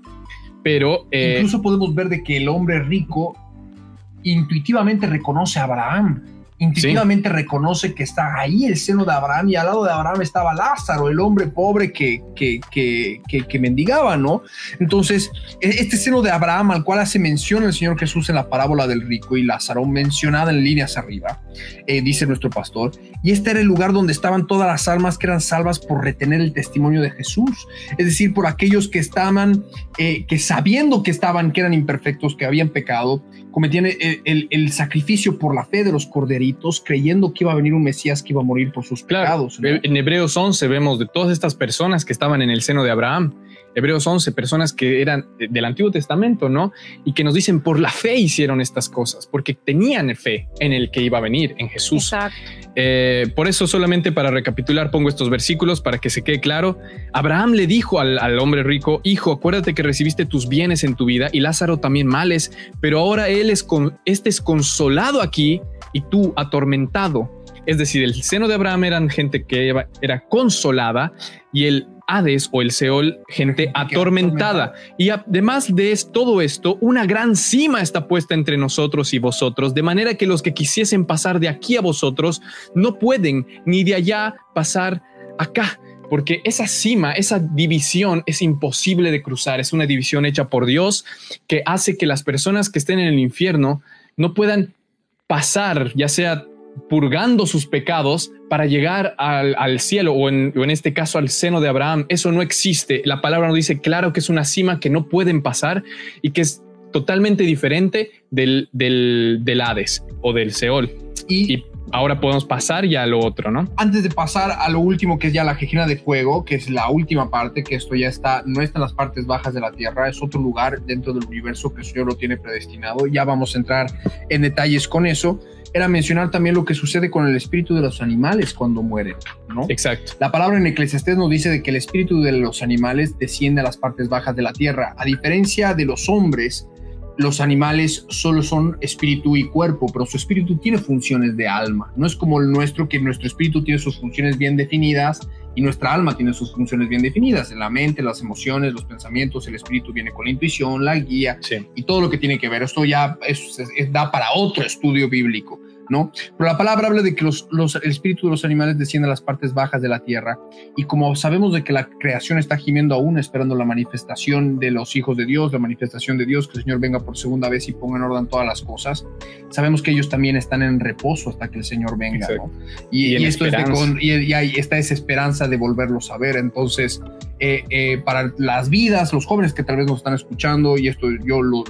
Pero... Eh, Incluso podemos ver de que el hombre rico intuitivamente reconoce a Abraham intuitivamente reconoce que está ahí el seno de Abraham y al lado de Abraham estaba Lázaro, el hombre pobre que, que, que, que, mendigaba, ¿no? Entonces, e, este seno de Abraham al cual hace mención el Señor Jesús en la parábola del rico y Lázaro, mencionada en líneas arriba, eh, dice nuestro pastor, y este era el lugar donde estaban todas las almas que eran salvas por retener el testimonio de Jesús, es decir, por aquellos que estaban, eh, que sabiendo que estaban, que eran imperfectos, que habían pecado, cometían el, el sacrificio por la fe de los creyendo que iba a venir un Mesías que iba a morir por sus pecados. En Hebreos 11 vemos de todas estas personas que estaban en el seno de Abraham. Hebreos 11, personas que eran del Antiguo Testamento, ¿no? Y que nos dicen, por la fe hicieron estas cosas, porque tenían fe en el que iba a venir, en Jesús. Eh, por eso solamente para recapitular pongo estos versículos para que se quede claro. Abraham le dijo al, al, hombre rico, hijo, acuérdate que recibiste tus bienes en tu vida y Lázaro también males, pero ahora él es con, este es consolado aquí y tú atormentado. Es decir, el seno de Abraham eran gente que era consolada y el Hades o el Seol, gente atormentada. Y además de todo esto, una gran cima está puesta entre nosotros y vosotros, de manera que los que quisiesen pasar de aquí a vosotros no pueden ni de allá pasar acá. Porque esa cima, esa división es imposible de cruzar. Es una división hecha por Dios que hace que las personas que estén en el infierno no puedan pasar, ya sea purgando sus pecados para llegar al, cielo o en, este caso al seno de Abraham. Eso no existe. La palabra nos dice claro que es una cima que no pueden pasar y que es totalmente diferente del, del, Hades o del Seol. Y, ahora podemos pasar ya a lo otro, ¿no? Antes de pasar a lo último, que es ya la Jejina de Fuego, que es la última parte, que esto ya está, no está en las partes bajas de la Tierra, es otro lugar dentro del universo que el Señor lo tiene predestinado. Ya vamos a entrar en detalles con eso. Era mencionar también lo que sucede con el espíritu de los animales cuando mueren, ¿no? Exacto. La palabra en Eclesiastés nos dice de que el espíritu de los animales desciende a las partes bajas de la tierra. A diferencia de los hombres, los animales solo son espíritu y cuerpo, pero su espíritu tiene funciones de alma. No es como el nuestro, que nuestro espíritu tiene sus funciones bien definidas y nuestra alma tiene sus funciones bien definidas. La mente, las emociones, los pensamientos, el espíritu viene con la intuición, la guía y todo lo que tiene que ver. Esto ya da para otro estudio bíblico. ¿No? Pero la palabra habla de que los, el espíritu de los animales desciende a las partes bajas de la tierra. Y como sabemos de que la creación está gimiendo aún esperando la manifestación de los hijos de Dios, la manifestación de Dios, que el Señor venga por segunda vez y ponga en orden todas las cosas, sabemos que ellos también están en reposo hasta que el Señor venga, Y, esto es y, hay esta esa esperanza de volverlos a ver, entonces eh, eh, para las vidas, los jóvenes que tal vez nos están escuchando, y esto yo lo,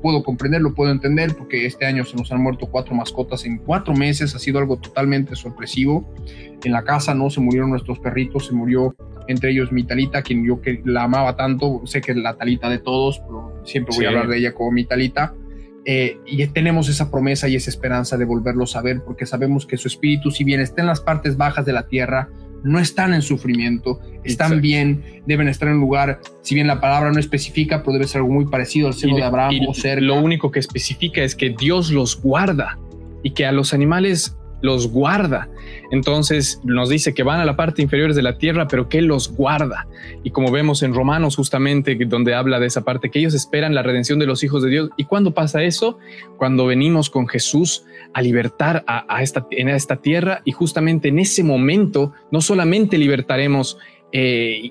puedo comprender, lo puedo entender, porque este año se nos han muerto cuatro mascotas en cuatro meses, ha sido algo totalmente sorpresivo. En la casa no se murieron nuestros perritos, se murió entre ellos mi Talita, quien yo que la amaba tanto, sé que es la Talita de todos, pero siempre voy a hablar de ella como mi Talita. Eh, y tenemos esa promesa y esa esperanza de volverlos a ver, porque sabemos que su espíritu, si bien está en las partes bajas de la tierra, no están en sufrimiento, están bien, deben estar en un lugar, si bien la palabra no especifica, pero debe ser algo muy parecido al seno de Abraham o cerca. Lo único que especifica es que Dios los guarda y que a los animales los guarda. Entonces nos dice que van a la parte inferior de la tierra, pero que los guarda. Y como vemos en Romanos justamente, donde habla de esa parte, que ellos esperan la redención de los hijos de Dios. ¿Y cuándo pasa eso? Cuando venimos con Jesús a libertar a, esta, en esta tierra y justamente en ese momento no solamente libertaremos eh,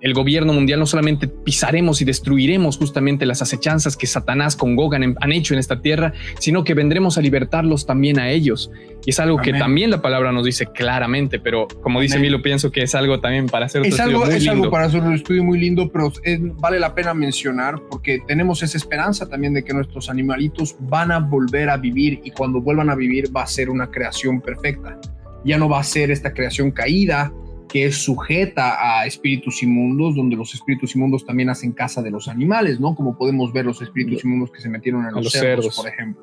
el gobierno mundial no solamente pisaremos y destruiremos justamente las acechanzas que Satanás con Gogan han hecho en esta tierra, sino que vendremos a libertarlos también a ellos. Y es algo que también la palabra nos dice claramente, pero como dice Milo, pienso que es algo también para hacer otro es algo, es algo para hacer un estudio muy lindo, pero vale la pena mencionar porque tenemos esa esperanza también de que nuestros animalitos van a volver a vivir y cuando vuelvan a vivir va a ser una creación perfecta. Ya no va a ser esta creación caída, que es sujeta a espíritus inmundos, donde los espíritus inmundos también hacen casa de los animales, ¿no? Como podemos ver los espíritus inmundos que se metieron en los, cerdos, por ejemplo.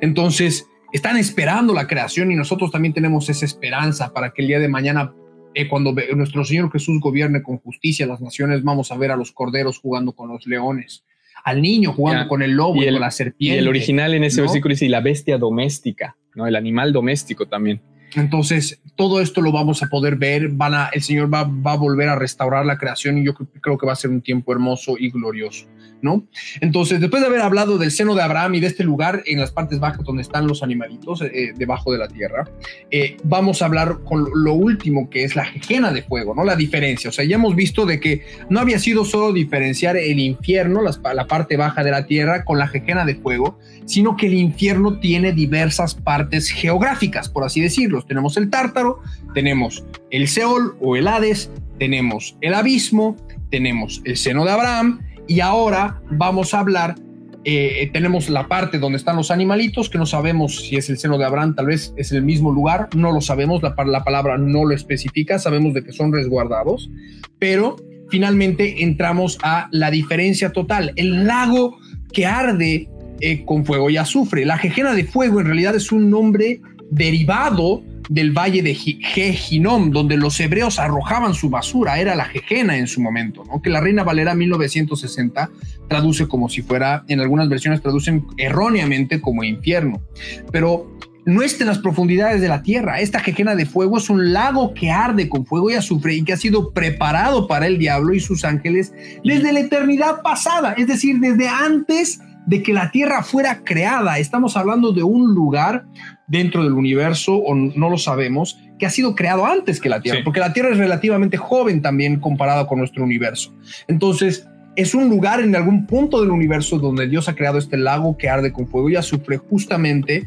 Entonces, están esperando la creación y nosotros también tenemos esa esperanza para que el día de mañana, eh, cuando nuestro Señor Jesús gobierne con justicia las naciones, vamos a ver a los corderos jugando con los leones, al niño jugando con el lobo y, con la serpiente. Y el original en ese versículo dice, y la bestia doméstica, ¿no? El animal doméstico también. Entonces, todo esto lo vamos a poder ver, van a, el Señor va, a volver a restaurar la creación y yo creo, que va a ser un tiempo hermoso y glorioso, ¿no? Entonces, después de haber hablado del seno de Abraham y de este lugar en las partes bajas donde están los animalitos, eh, debajo de la tierra, eh, vamos a hablar con lo último que es la jejena de fuego, ¿no? La diferencia, o sea, ya hemos visto de que no había sido solo diferenciar el infierno, la parte baja de la tierra, con la jejena de fuego, sino que el infierno tiene diversas partes geográficas, por así decirlo. Tenemos el tártaro, tenemos el Seol o el Hades, tenemos el abismo, tenemos el seno de Abraham y ahora vamos a hablar, eh, tenemos la parte donde están los animalitos, que no sabemos si es el seno de Abraham, tal vez es el mismo lugar, no lo sabemos, la, la palabra no lo especifica, sabemos de que son resguardados, pero finalmente entramos a la diferencia total, el lago que arde eh, con fuego y azufre. La jejena de fuego en realidad es un nombre derivado del valle de Jejinom, donde los hebreos arrojaban su basura, era la jejena en su momento, que la Reina Valera 1960 traduce como si fuera, en algunas versiones traducen erróneamente como infierno, pero no está en las profundidades de la tierra. Esta jejena de fuego es un lago que arde con fuego y azufre y que ha sido preparado para el diablo y sus ángeles desde la eternidad pasada, es decir, desde antes que la Tierra fuera creada. Estamos hablando de un lugar dentro del universo, o no lo sabemos, que ha sido creado antes que la Tierra, porque la Tierra es relativamente joven también comparada con nuestro universo. Entonces, es un lugar en algún punto del universo donde Dios ha creado este lago que arde con fuego y azufre justamente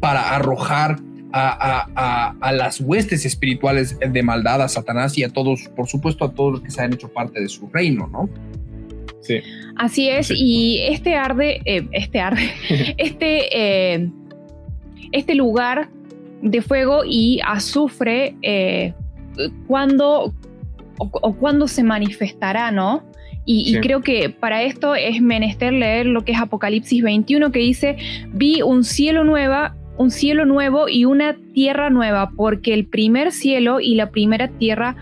para arrojar a, a, las huestes espirituales de maldad, a Satanás y a todos, por supuesto, a todos los que se han hecho parte de su reino, ¿no? Así es, y este arde, eh, este arde, este, eh, este lugar de fuego y azufre, eh, cuando o, cuando se manifestará, ¿no? Y, creo que para esto es menester leer lo que es Apocalipsis 21, que dice, vi un cielo nueva, un cielo nuevo y una tierra nueva, porque el primer cielo y la primera tierra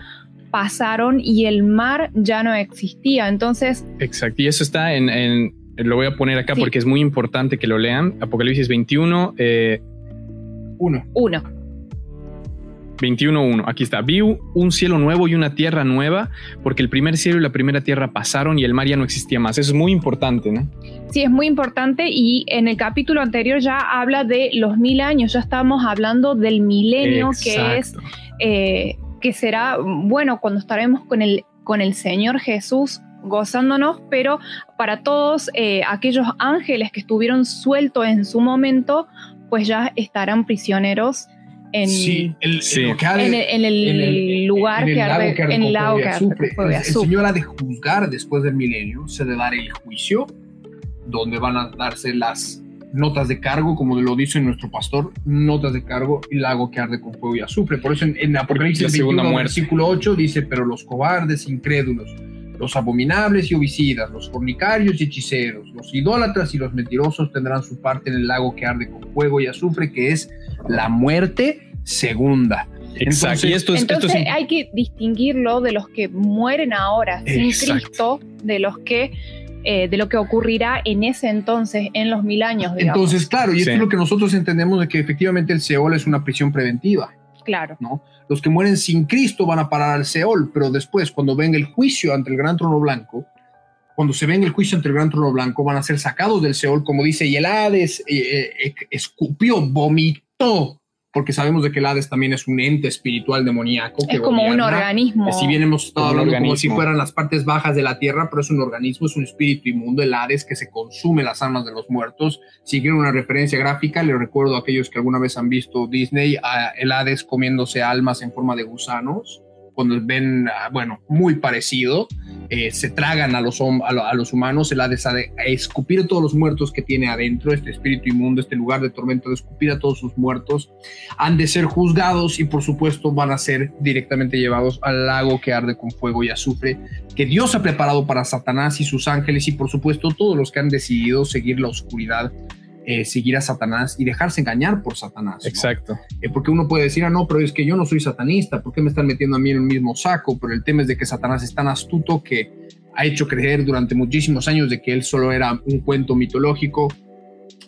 pasaron y el mar ya no existía. Entonces. Exacto. Y eso está en. lo voy a poner acá porque es muy importante que lo lean. Apocalipsis 21. Eh, 1. 1. 21.1, aquí está. Vi un cielo nuevo y una tierra nueva, porque el primer cielo y la primera tierra pasaron y el mar ya no existía más. Eso es muy importante, ¿no? Sí, es muy importante y en el capítulo anterior ya habla de los mil años, ya estamos hablando del milenio, que es eh, que será, bueno, cuando estaremos con el, con el Señor Jesús gozándonos, pero para todos eh, aquellos ángeles que estuvieron sueltos en su momento, pues ya estarán prisioneros en, el, en, el, lugar que arde, en el lago que arde El Señor ha de juzgar después del milenio, se de dar el juicio, donde van a darse las notas de cargo, como lo dice nuestro pastor, notas de cargo y lago que arde con fuego y azufre. Por eso en, Apocalipsis 21, versículo 8 dice, pero los cobardes, incrédulos, los abominables y homicidas, los fornicarios y hechiceros, los idólatras y los mentirosos tendrán su parte en el lago que arde con fuego y azufre, que es la muerte segunda. Exacto. Entonces, esto es, hay que distinguirlo de los que mueren ahora sin Cristo, de los que eh, de lo que ocurrirá en ese entonces, en los mil años. Entonces, claro, y esto es lo que nosotros entendemos de que efectivamente el Seol es una prisión preventiva. Claro. ¿no? Los que mueren sin Cristo van a parar al Seol, pero después, cuando venga el juicio ante el gran trono blanco, cuando se venga el juicio ante el gran trono blanco, van a ser sacados del Seol, como dice, y el Hades eh, eh, escupió, vomitó porque sabemos de que el Hades también es un ente espiritual demoníaco. Es como un organismo. Si bien hemos estado hablando como si fueran las partes bajas de la tierra, pero es un organismo, es un espíritu inmundo, el Hades, que se consume las almas de los muertos. Si quieren una referencia gráfica, les recuerdo a aquellos que alguna vez han visto Disney, a el Hades comiéndose almas en forma de gusanos cuando ven, ah, bueno, muy parecido, eh, se tragan a los, a, los humanos, el Hades ha de escupir a todos los muertos que tiene adentro, este espíritu inmundo, este lugar de tormento, de escupir a todos sus muertos, han de ser juzgados y por supuesto van a ser directamente llevados al lago que arde con fuego y azufre, que Dios ha preparado para Satanás y sus ángeles y por supuesto todos los que han decidido seguir la oscuridad eh, seguir a Satanás y dejarse engañar por Satanás. Exacto. Eh, porque uno puede decir, ah, no, pero es que yo no soy satanista, ¿por qué me están metiendo a mí en el mismo saco? Pero el tema es de que Satanás es tan astuto que ha hecho creer durante muchísimos años de que él solo era un cuento mitológico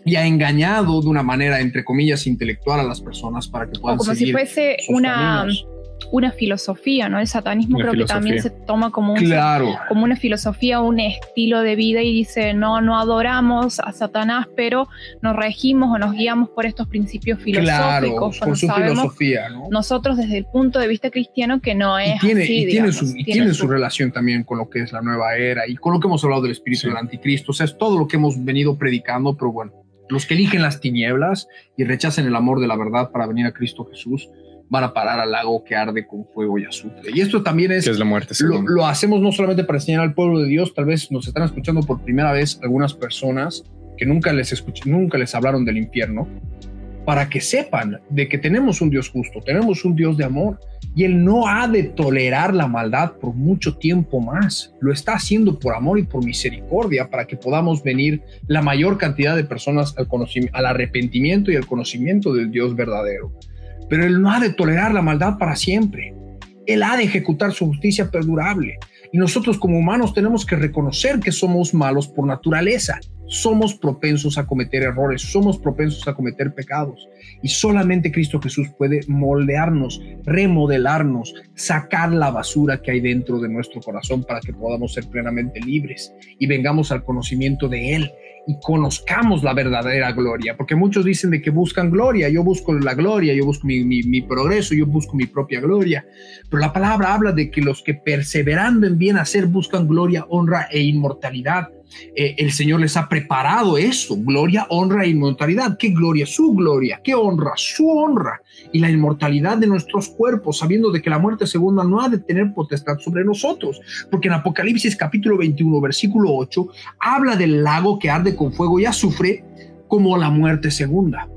y ha engañado de una manera, entre comillas, intelectual a las personas para que puedan O como si fuese sus una, caminos. Una filosofía, ¿no? El satanismo Una creo filosofía. que también se toma como un, Claro. como una filosofía, un estilo de vida y dice, no, no adoramos a Satanás, pero nos regimos o nos guiamos por estos principios Claro, filosóficos. por cuando su filosofía, ¿no? nosotros desde el punto de vista cristiano que no es y tiene, así, y tiene, digamos, su, y tiene tiene su- su relación también con lo que es la nueva era y con lo que hemos hablado del espíritu Sí. del anticristo. O sea, es todo lo que hemos venido predicando, pero bueno, los que eligen las tinieblas y rechacen el amor de la verdad para venir a Cristo Jesús van a parar al lago que arde con fuego y azufre. Y esto también es que es la muerte lo, lo hacemos no solamente para enseñar al pueblo de Dios, tal vez nos están escuchando por primera vez algunas personas que nunca les escuch- nunca les hablaron del infierno, para que sepan de que tenemos un Dios justo, tenemos un Dios de amor y Él no ha de tolerar la maldad por mucho tiempo más. Lo está haciendo por amor y por misericordia para que podamos venir la mayor cantidad de personas al, conocimiento, al arrepentimiento y al conocimiento del Dios verdadero. Pero Él no ha de tolerar la maldad para siempre. Él ha de ejecutar su justicia perdurable. Y nosotros como humanos tenemos que reconocer que somos malos por naturaleza. Somos propensos a cometer errores, somos propensos a cometer pecados. Y solamente Cristo Jesús puede moldearnos, remodelarnos, sacar la basura que hay dentro de nuestro corazón para que podamos ser plenamente libres y vengamos al conocimiento de Él y conozcamos la verdadera gloria. Porque muchos dicen de que buscan gloria, yo busco la gloria, yo busco mi, mi- mi progreso, yo busco mi propia gloria. Pero la palabra habla de que los que perseverando en bien hacer buscan gloria, honra e inmortalidad. Eh, el Señor les ha preparado eso, gloria, honra e inmortalidad. ¿Qué gloria? Su gloria. ¿Qué honra? Su honra. Y la inmortalidad de nuestros cuerpos, sabiendo de que la muerte segunda no ha de tener potestad sobre nosotros. Porque en Apocalipsis capítulo 21, versículo 8, habla del lago que arde con fuego y azufre como la muerte segunda.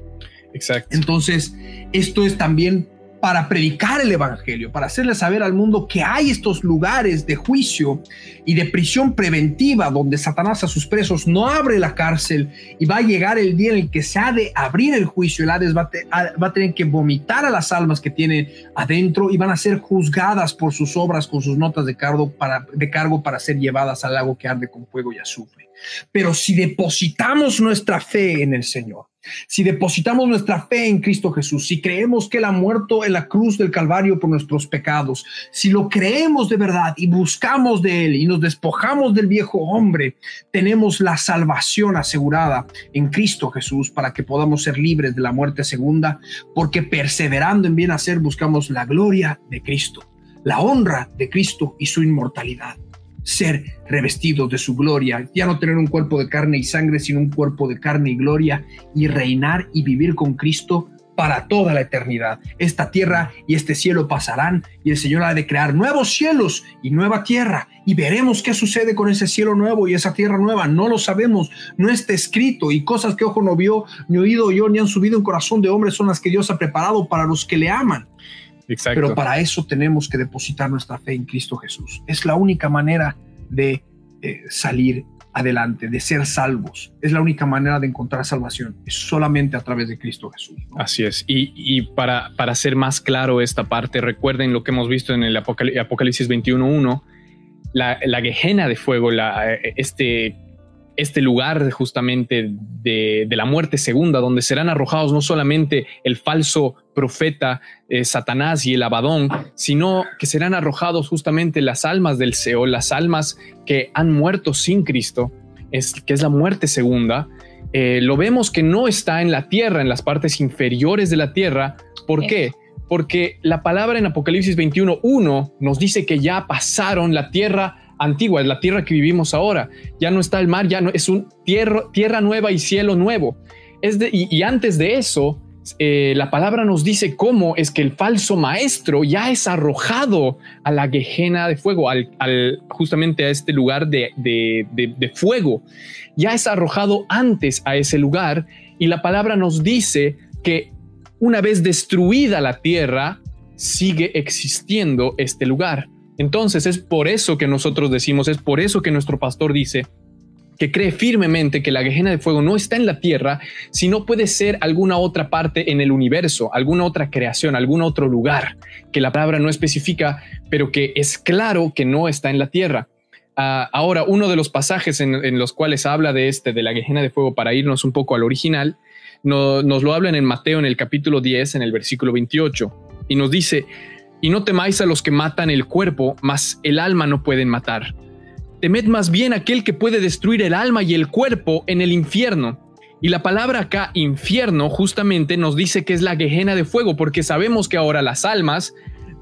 Exacto. Entonces, esto es también para predicar el Evangelio, para hacerle saber al mundo que hay estos lugares de juicio y de prisión preventiva donde Satanás a sus presos no abre la cárcel y va a llegar el día en el que se ha de abrir el juicio, el Hades va a, te- a- va a tener que vomitar a las almas que tiene adentro y van a ser juzgadas por sus obras con sus notas de cargo para, de cargo para ser llevadas al lago que arde con fuego y azufre. Pero si depositamos nuestra fe en el Señor, si depositamos nuestra fe en Cristo Jesús, si creemos que Él ha muerto en la cruz del Calvario por nuestros pecados, si lo creemos de verdad y buscamos de Él y nos despojamos del viejo hombre, tenemos la salvación asegurada en Cristo Jesús para que podamos ser libres de la muerte segunda, porque perseverando en bien hacer buscamos la gloria de Cristo, la honra de Cristo y su inmortalidad ser revestidos de su gloria, ya no tener un cuerpo de carne y sangre, sino un cuerpo de carne y gloria, y reinar y vivir con Cristo para toda la eternidad. Esta tierra y este cielo pasarán, y el Señor ha de crear nuevos cielos y nueva tierra, y veremos qué sucede con ese cielo nuevo y esa tierra nueva. No lo sabemos, no está escrito, y cosas que ojo no vio, ni oído oyó, ni han subido en corazón de hombre son las que Dios ha preparado para los que le aman. Exacto. Pero para eso tenemos que depositar nuestra fe en Cristo Jesús. Es la única manera de eh, salir adelante, de ser salvos. Es la única manera de encontrar salvación. Es solamente a través de Cristo Jesús. ¿no? Así es. Y, y para, para hacer más claro esta parte, recuerden lo que hemos visto en el Apocal- Apocalipsis 21.1, la, la Gehenna de fuego, la, eh, este, este lugar justamente de, de la muerte segunda, donde serán arrojados no solamente el falso profeta eh, Satanás y el Abadón, sino que serán arrojados justamente las almas del Seol, las almas que han muerto sin Cristo, es, que es la muerte segunda. Eh, lo vemos que no está en la tierra, en las partes inferiores de la tierra. ¿Por qué? Porque la palabra en Apocalipsis 21.1 nos dice que ya pasaron la tierra antigua, es la tierra que vivimos ahora. Ya no está el mar, ya no es un tierra, tierra nueva y cielo nuevo. Es de, y, antes de eso, eh, la palabra nos dice cómo es que el falso maestro ya es arrojado a la Gehenna de fuego, al, al- justamente a este lugar de- de- de fuego. Ya es arrojado antes a ese lugar y la palabra nos dice que una vez destruida la tierra, sigue existiendo este lugar. Entonces es por eso que nosotros decimos, es por eso que nuestro pastor dice que cree firmemente que la Gehenna de fuego no está en la tierra, sino puede ser alguna otra parte en el universo, alguna otra creación, algún otro lugar que la palabra no especifica, pero que es claro que no está en la tierra. Ah, ahora, uno de los pasajes en, los cuales habla de este, de la Gehenna de fuego, para irnos un poco al original, nos lo hablan en Mateo en el capítulo 10, en el versículo 28, y nos dice, y no temáis a los que matan el cuerpo, mas el alma no pueden matar. Temed más bien aquel que puede destruir el alma y el cuerpo en el infierno. Y la palabra acá, infierno, justamente nos dice que es la Gehenna de fuego, porque sabemos que ahora las almas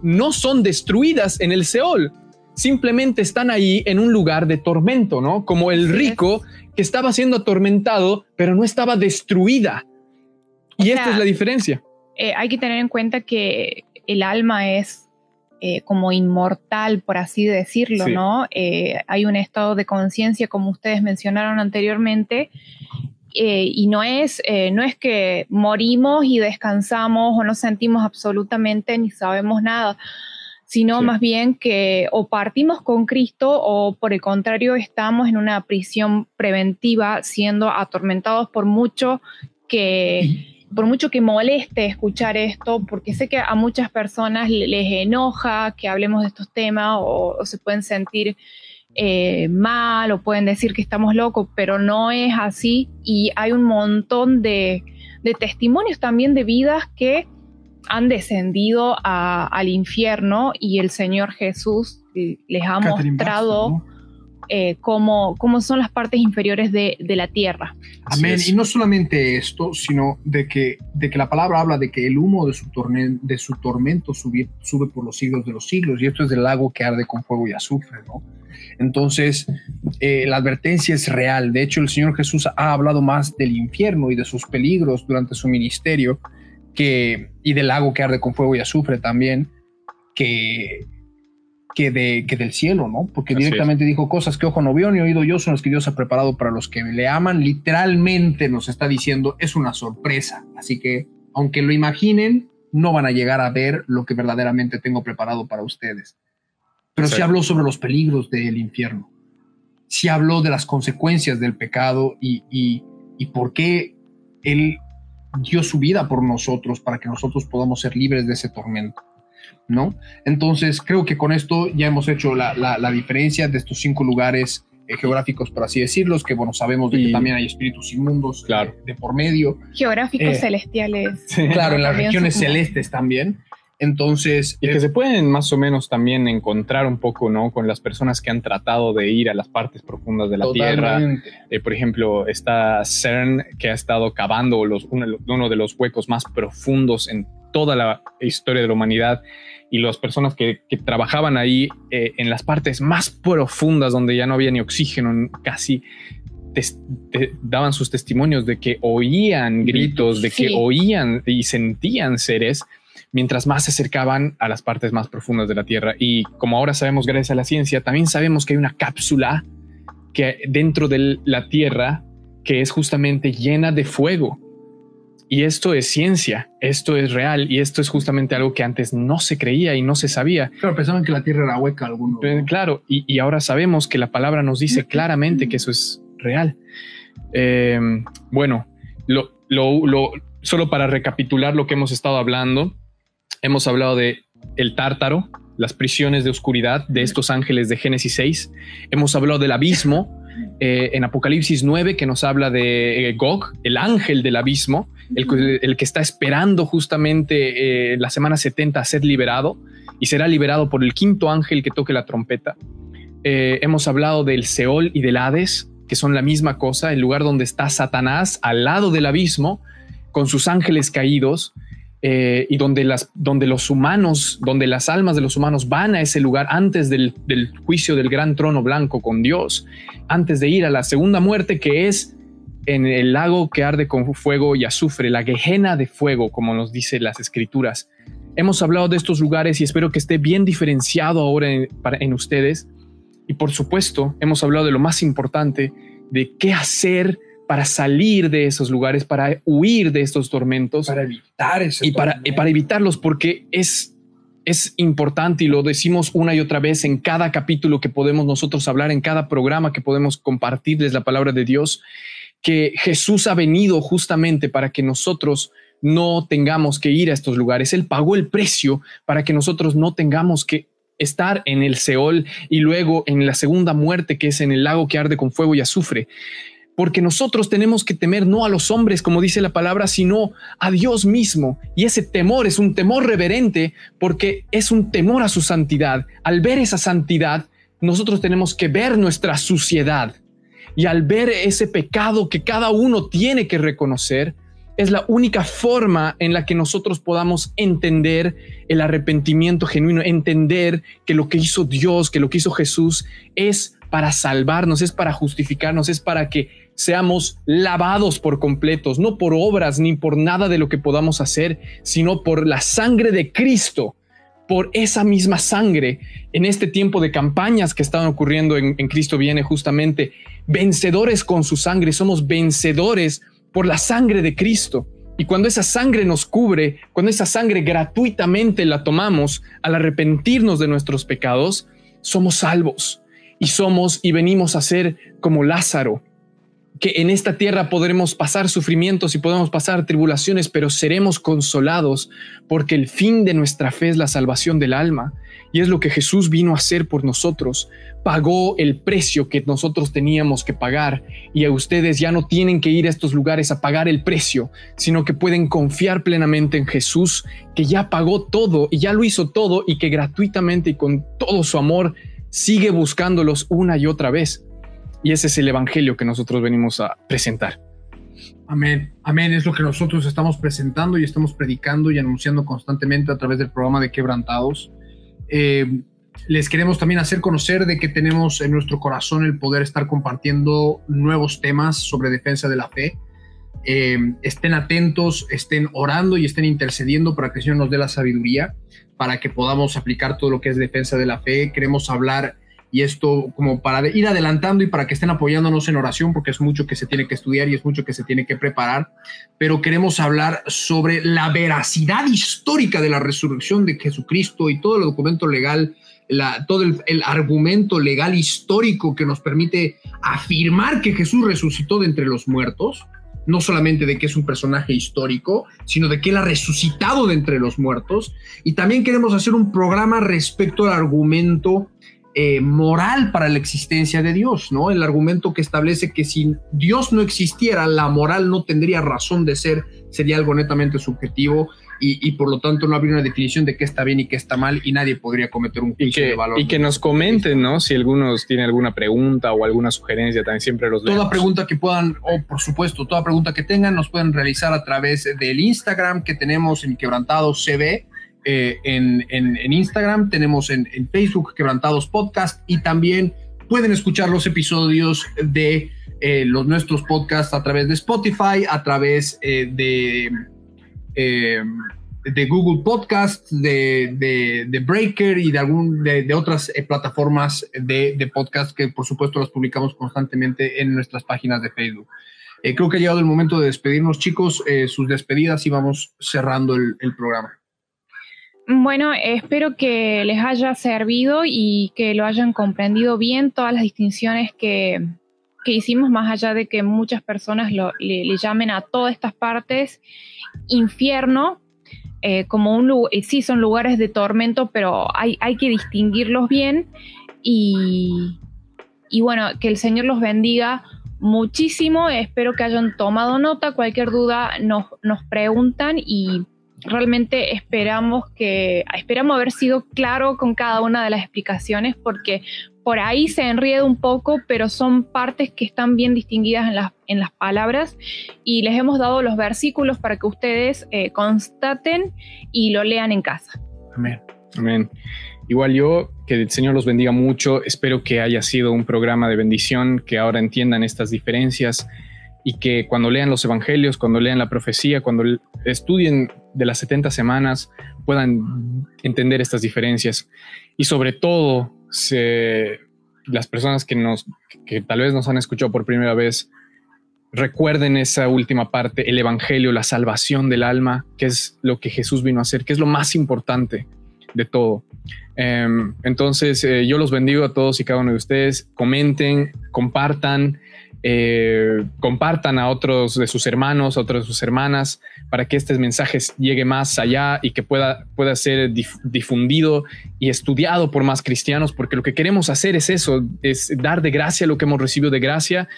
no son destruidas en el Seol, simplemente están ahí en un lugar de tormento, ¿no? Como el rico que estaba siendo atormentado, pero no estaba destruida. Y esta es la diferencia. Eh, hay que tener en cuenta que el alma es eh, como inmortal, por así decirlo, ¿no? Eh, hay un estado de conciencia, como ustedes mencionaron anteriormente, y no es, no es que morimos y descansamos o no sentimos absolutamente ni sabemos nada sino más bien que o partimos con Cristo o por el contrario estamos en una prisión preventiva siendo atormentados por mucho que por mucho que moleste escuchar esto, porque sé que a muchas personas les enoja que hablemos de estos temas o, se pueden sentir eh, mal o pueden decir que estamos locos, pero no es así. Y hay un montón de, de testimonios también de vidas que han descendido al infierno y el Señor Jesús les ha mostrado eh, cómo, son las partes inferiores de, la tierra. Amén. Y no solamente esto, sino de que, de que la palabra habla de que el humo de su, de su tormento sube, sube por los siglos de los siglos, y esto es del lago que arde con fuego y azufre, ¿no? Entonces, eh, la advertencia es real. De hecho, el Señor Jesús ha hablado más del infierno y de sus peligros durante su ministerio y del lago que arde con fuego y azufre también, que, que, de, que del cielo, ¿no? Porque directamente dijo cosas que ojo no vio ni oído yo, son las que Dios ha preparado para los que le aman. Literalmente nos está diciendo, es una sorpresa. Así que, aunque lo imaginen, no van a llegar a ver lo que verdaderamente tengo preparado para ustedes. Pero sí, habló sobre los peligros del infierno. Sí habló de las consecuencias del pecado y, y, y por qué él dio su vida por nosotros para que nosotros podamos ser libres de ese tormento. ¿No? Entonces, creo que con esto ya hemos hecho la, la, diferencia de estos cinco lugares eh, geográficos, por así decirlos, que bueno, sabemos de que también hay espíritus inmundos claro. de, por medio. Geográficos eh, celestiales. Claro, en las regiones celestes también. Entonces. Y que se pueden más o menos también encontrar un poco, ¿no? Con las personas que han tratado de ir a las partes profundas de la Tierra. Eh, por ejemplo, está CERN, que ha estado cavando los, uno, de los huecos más profundos en toda la historia de la humanidad. Y las personas que, trabajaban ahí eh, en las partes más profundas, donde ya no había ni oxígeno, casi daban sus testimonios de que oían gritos, de que oían y sentían seres mientras más se acercaban a las partes más profundas de la Tierra. Y como ahora sabemos gracias a la ciencia, también sabemos que hay una cápsula que dentro de la Tierra que es justamente llena de fuego. Y esto es ciencia, esto es real y esto es justamente algo que antes no se creía y no se sabía. Claro, pensaban que la Tierra era hueca alguno. Claro, y, ahora sabemos que la palabra nos dice claramente que eso es real. Eh, bueno, lo, solo para recapitular lo que hemos estado hablando, hemos hablado de el tártaro, las prisiones de oscuridad de estos ángeles de Génesis 6. Hemos hablado del abismo eh, en Apocalipsis 9, que nos habla de eh, Gog, el ángel del abismo, el, que está esperando justamente eh, la semana 70 a ser liberado y será liberado por el quinto ángel que toque la trompeta. hemos hablado del Seol y del Hades, que son la misma cosa, el lugar donde está Satanás al lado del abismo, con sus ángeles caídos eh, y donde, las, donde los humanos, donde las almas de los humanos van a ese lugar antes del, juicio del gran trono blanco con Dios, antes de ir a la segunda muerte que es en el lago que arde con fuego y azufre, la Gehenna de fuego, como nos dice las escrituras. Hemos hablado de estos lugares y espero que esté bien diferenciado ahora en ustedes. Y por supuesto, hemos hablado de lo más importante, de qué hacer para salir de esos lugares, para huir de estos tormentos. Para evitar eso. Y para, para evitarlos, porque es, es importante y lo decimos una y otra vez en cada capítulo que podemos nosotros hablar, en cada programa que podemos compartirles la palabra de Dios, que Jesús ha venido justamente para que nosotros no tengamos que ir a estos lugares. Él pagó el precio para que nosotros no tengamos que estar en el Seol y luego en la segunda muerte, que es en el lago que arde con fuego y azufre. Porque nosotros tenemos que temer no a los hombres, como dice la palabra, sino a Dios mismo. Y ese temor es un temor reverente porque es un temor a su santidad. Al ver esa santidad, nosotros tenemos que ver nuestra suciedad. Y al ver ese pecado que cada uno tiene que reconocer, es la única forma en la que nosotros podamos entender el arrepentimiento genuino, entender que lo que hizo Dios, que lo que hizo Jesús es para salvarnos, es para justificarnos, es para que seamos lavados por completos, no por obras ni por nada de lo que podamos hacer, sino por la sangre de Cristo, por esa misma sangre en este tiempo de campañas que estaban ocurriendo en, en Cristo viene justamente, vencedores con su sangre, somos vencedores por la sangre de Cristo. Y cuando esa sangre nos cubre, cuando esa sangre gratuitamente la tomamos al arrepentirnos de nuestros pecados, somos salvos y somos y venimos a ser como Lázaro, que en esta tierra podremos pasar sufrimientos y podemos pasar tribulaciones, pero seremos consolados porque el fin de nuestra fe es la salvación del alma. Y es lo que Jesús vino a hacer por nosotros. Pagó el precio que nosotros teníamos que pagar. Y a ustedes ya no tienen que ir a estos lugares a pagar el precio, sino que pueden confiar plenamente en Jesús, que ya pagó todo y ya lo hizo todo y que gratuitamente y con todo su amor sigue buscándolos una y otra vez. Y ese es el Evangelio que nosotros venimos a presentar. Amén, amén. Es lo que nosotros estamos presentando y estamos predicando y anunciando constantemente a través del programa de Quebrantados. Eh, les queremos también hacer conocer de que tenemos en nuestro corazón el poder estar compartiendo nuevos temas sobre defensa de la fe. Eh, estén atentos, estén orando y estén intercediendo para que el Señor nos dé la sabiduría para que podamos aplicar todo lo que es defensa de la fe. Queremos hablar y esto como para ir adelantando y para que estén apoyándonos en oración, porque es mucho que se tiene que estudiar y es mucho que se tiene que preparar, pero queremos hablar sobre la veracidad histórica de la resurrección de Jesucristo y todo el documento legal, la, todo el, argumento legal histórico que nos permite afirmar que Jesús resucitó de entre los muertos no solamente de que es un personaje histórico, sino de que él ha resucitado de entre los muertos. Y también queremos hacer un programa respecto al argumento eh, moral para la existencia de Dios, ¿no? El argumento que establece que si Dios no existiera, la moral no tendría razón de ser, sería algo netamente subjetivo y, por lo tanto no habría una definición de qué está bien y qué está mal y nadie podría cometer un juicio de valor. Y que nos comenten, ¿no? Si algunos tienen alguna pregunta o alguna sugerencia, también siempre los Toda pregunta que puedan, o por supuesto, toda pregunta que tengan, nos pueden realizar a través del Instagram que tenemos en Quebrantado CB eh, en, Instagram, tenemos en, Facebook Quebrantados Podcast y también pueden escuchar los episodios de eh, los nuestros podcasts a través de Spotify, a través eh, de, de Google Podcast, de, de, Breaker y de, algún, de, otras plataformas de, podcast que por supuesto las publicamos constantemente en nuestras páginas de Facebook. creo que ha llegado el momento de despedirnos, chicos. sus despedidas y vamos cerrando el programa. Bueno, espero que les haya servido y que lo hayan comprendido bien todas las distinciones que, hicimos, más allá de que muchas personas le, llamen a todas estas partes infierno, eh, como un lugar, eh, sí son lugares de tormento, pero hay, hay que distinguirlos bien y, y bueno, que el Señor los bendiga muchísimo, espero que hayan tomado nota, cualquier duda nos, nos preguntan y realmente esperamos que esperamos haber sido claro con cada una de las explicaciones porque por ahí se enrieda un poco, pero son partes que están bien distinguidas en las, en las palabras y les hemos dado los versículos para que ustedes eh, constaten y lo lean en casa. Amén. Amén. Igual yo, que el Señor los bendiga mucho, espero que haya sido un programa de bendición, que ahora entiendan estas diferencias y que cuando lean los evangelios, cuando lean la profecía, cuando estudien de las 70 semanas, puedan entender estas diferencias. Y sobre todo, las personas que, nos, que tal vez nos han escuchado por primera vez, recuerden esa última parte, el evangelio, la salvación del alma, que es lo que Jesús vino a hacer, que es lo más importante de todo. Em, entonces, eh, yo los bendigo a todos y cada uno de ustedes. Comenten, compartan eh, compartan a otros de sus hermanos, a otras de sus hermanas, para que este mensaje llegue más allá y que pueda, pueda ser difundido y estudiado por más cristianos, porque lo que queremos hacer es eso, es dar de gracia lo que hemos recibido de gracia.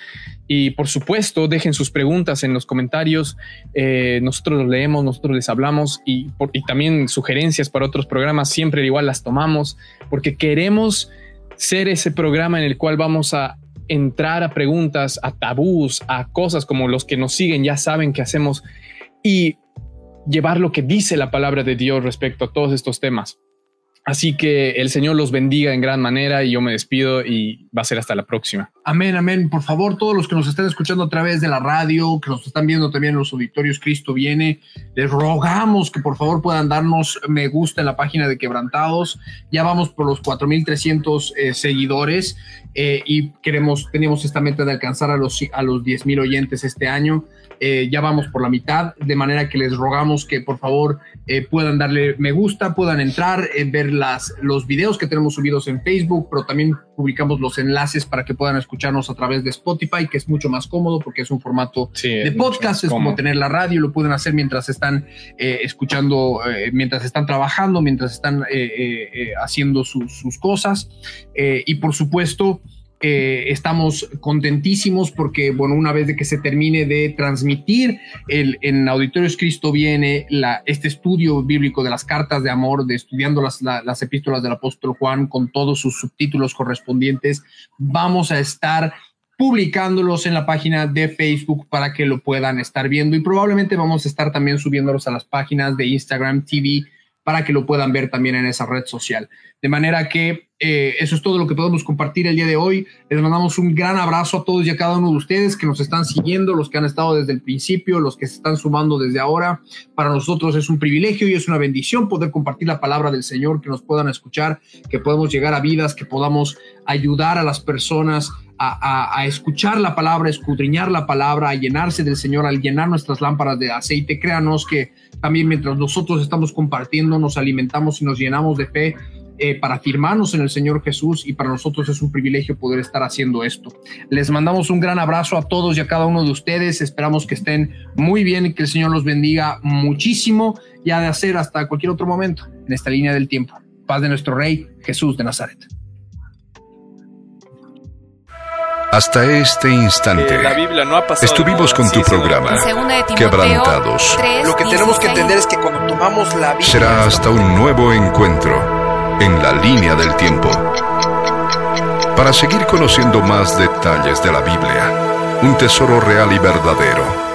Y por supuesto, dejen sus preguntas en los comentarios. Eh, nosotros los leemos, nosotros les hablamos y, y también sugerencias para otros programas, siempre igual las tomamos, porque queremos ser ese programa en el cual vamos a entrar a preguntas, a tabús, a cosas como los que nos siguen ya saben que hacemos y llevar lo que dice la palabra de Dios respecto a todos estos temas. Así que el Señor los bendiga en gran manera y yo me despido y va a ser hasta la próxima. Amén, amén. Por favor, todos los que nos estén escuchando a través de la radio, que nos están viendo también en los auditorios Cristo viene, les rogamos que por favor puedan darnos me gusta en la página de Quebrantados. Ya vamos por los 4.300 eh, seguidores eh, y queremos, tenemos esta meta de alcanzar a los, a los 10.000 oyentes este año. Eh, ya vamos por la mitad, de manera que les rogamos que por favor eh, puedan darle me gusta, puedan entrar, eh, ver las, los videos que tenemos subidos en Facebook, pero también publicamos los enlaces para que puedan escucharnos a través de Spotify, que es mucho más cómodo porque es un formato de podcast, es como tener la radio, lo pueden hacer mientras están escuchando, mientras están trabajando, mientras están haciendo sus cosas. y por supuesto, eh, estamos contentísimos porque, bueno, una vez de que se termine de transmitir el, en Auditorios Cristo viene este estudio bíblico de las cartas de amor, de estudiando las, las epístolas del apóstol Juan con todos sus subtítulos correspondientes, vamos a estar publicándolos en la página de Facebook para que lo puedan estar viendo y probablemente vamos a estar también subiéndolos a las páginas de Instagram TV para que lo puedan ver también en esa red social. De manera que eh, eso es todo lo que podemos compartir el día de hoy. Les mandamos un gran abrazo a todos y a cada uno de ustedes que nos están siguiendo, los que han estado desde el principio, los que se están sumando desde ahora. Para nosotros es un privilegio y es una bendición poder compartir la palabra del Señor, que nos puedan escuchar, que podamos llegar a vidas, que podamos ayudar a las personas a, a, escuchar la palabra, a escudriñar la palabra, a llenarse del Señor, al llenar nuestras lámparas de aceite. Créanos que también mientras nosotros estamos compartiendo, nos alimentamos y nos llenamos de fe eh, para firmarnos en el Señor Jesús y para nosotros es un privilegio poder estar haciendo esto. Les mandamos un gran abrazo a todos y a cada uno de ustedes. Esperamos que estén muy bien y que el Señor los bendiga muchísimo y ha de hacer hasta cualquier otro momento en esta línea del tiempo. Paz de nuestro Rey Jesús de Nazaret. Hasta este instante estuvimos con tu programa Quebrantados. Lo que tenemos que entender es que cuando tomamos la Biblia será hasta un nuevo encuentro en la línea del tiempo. Para seguir conociendo más detalles de la Biblia, un tesoro real y verdadero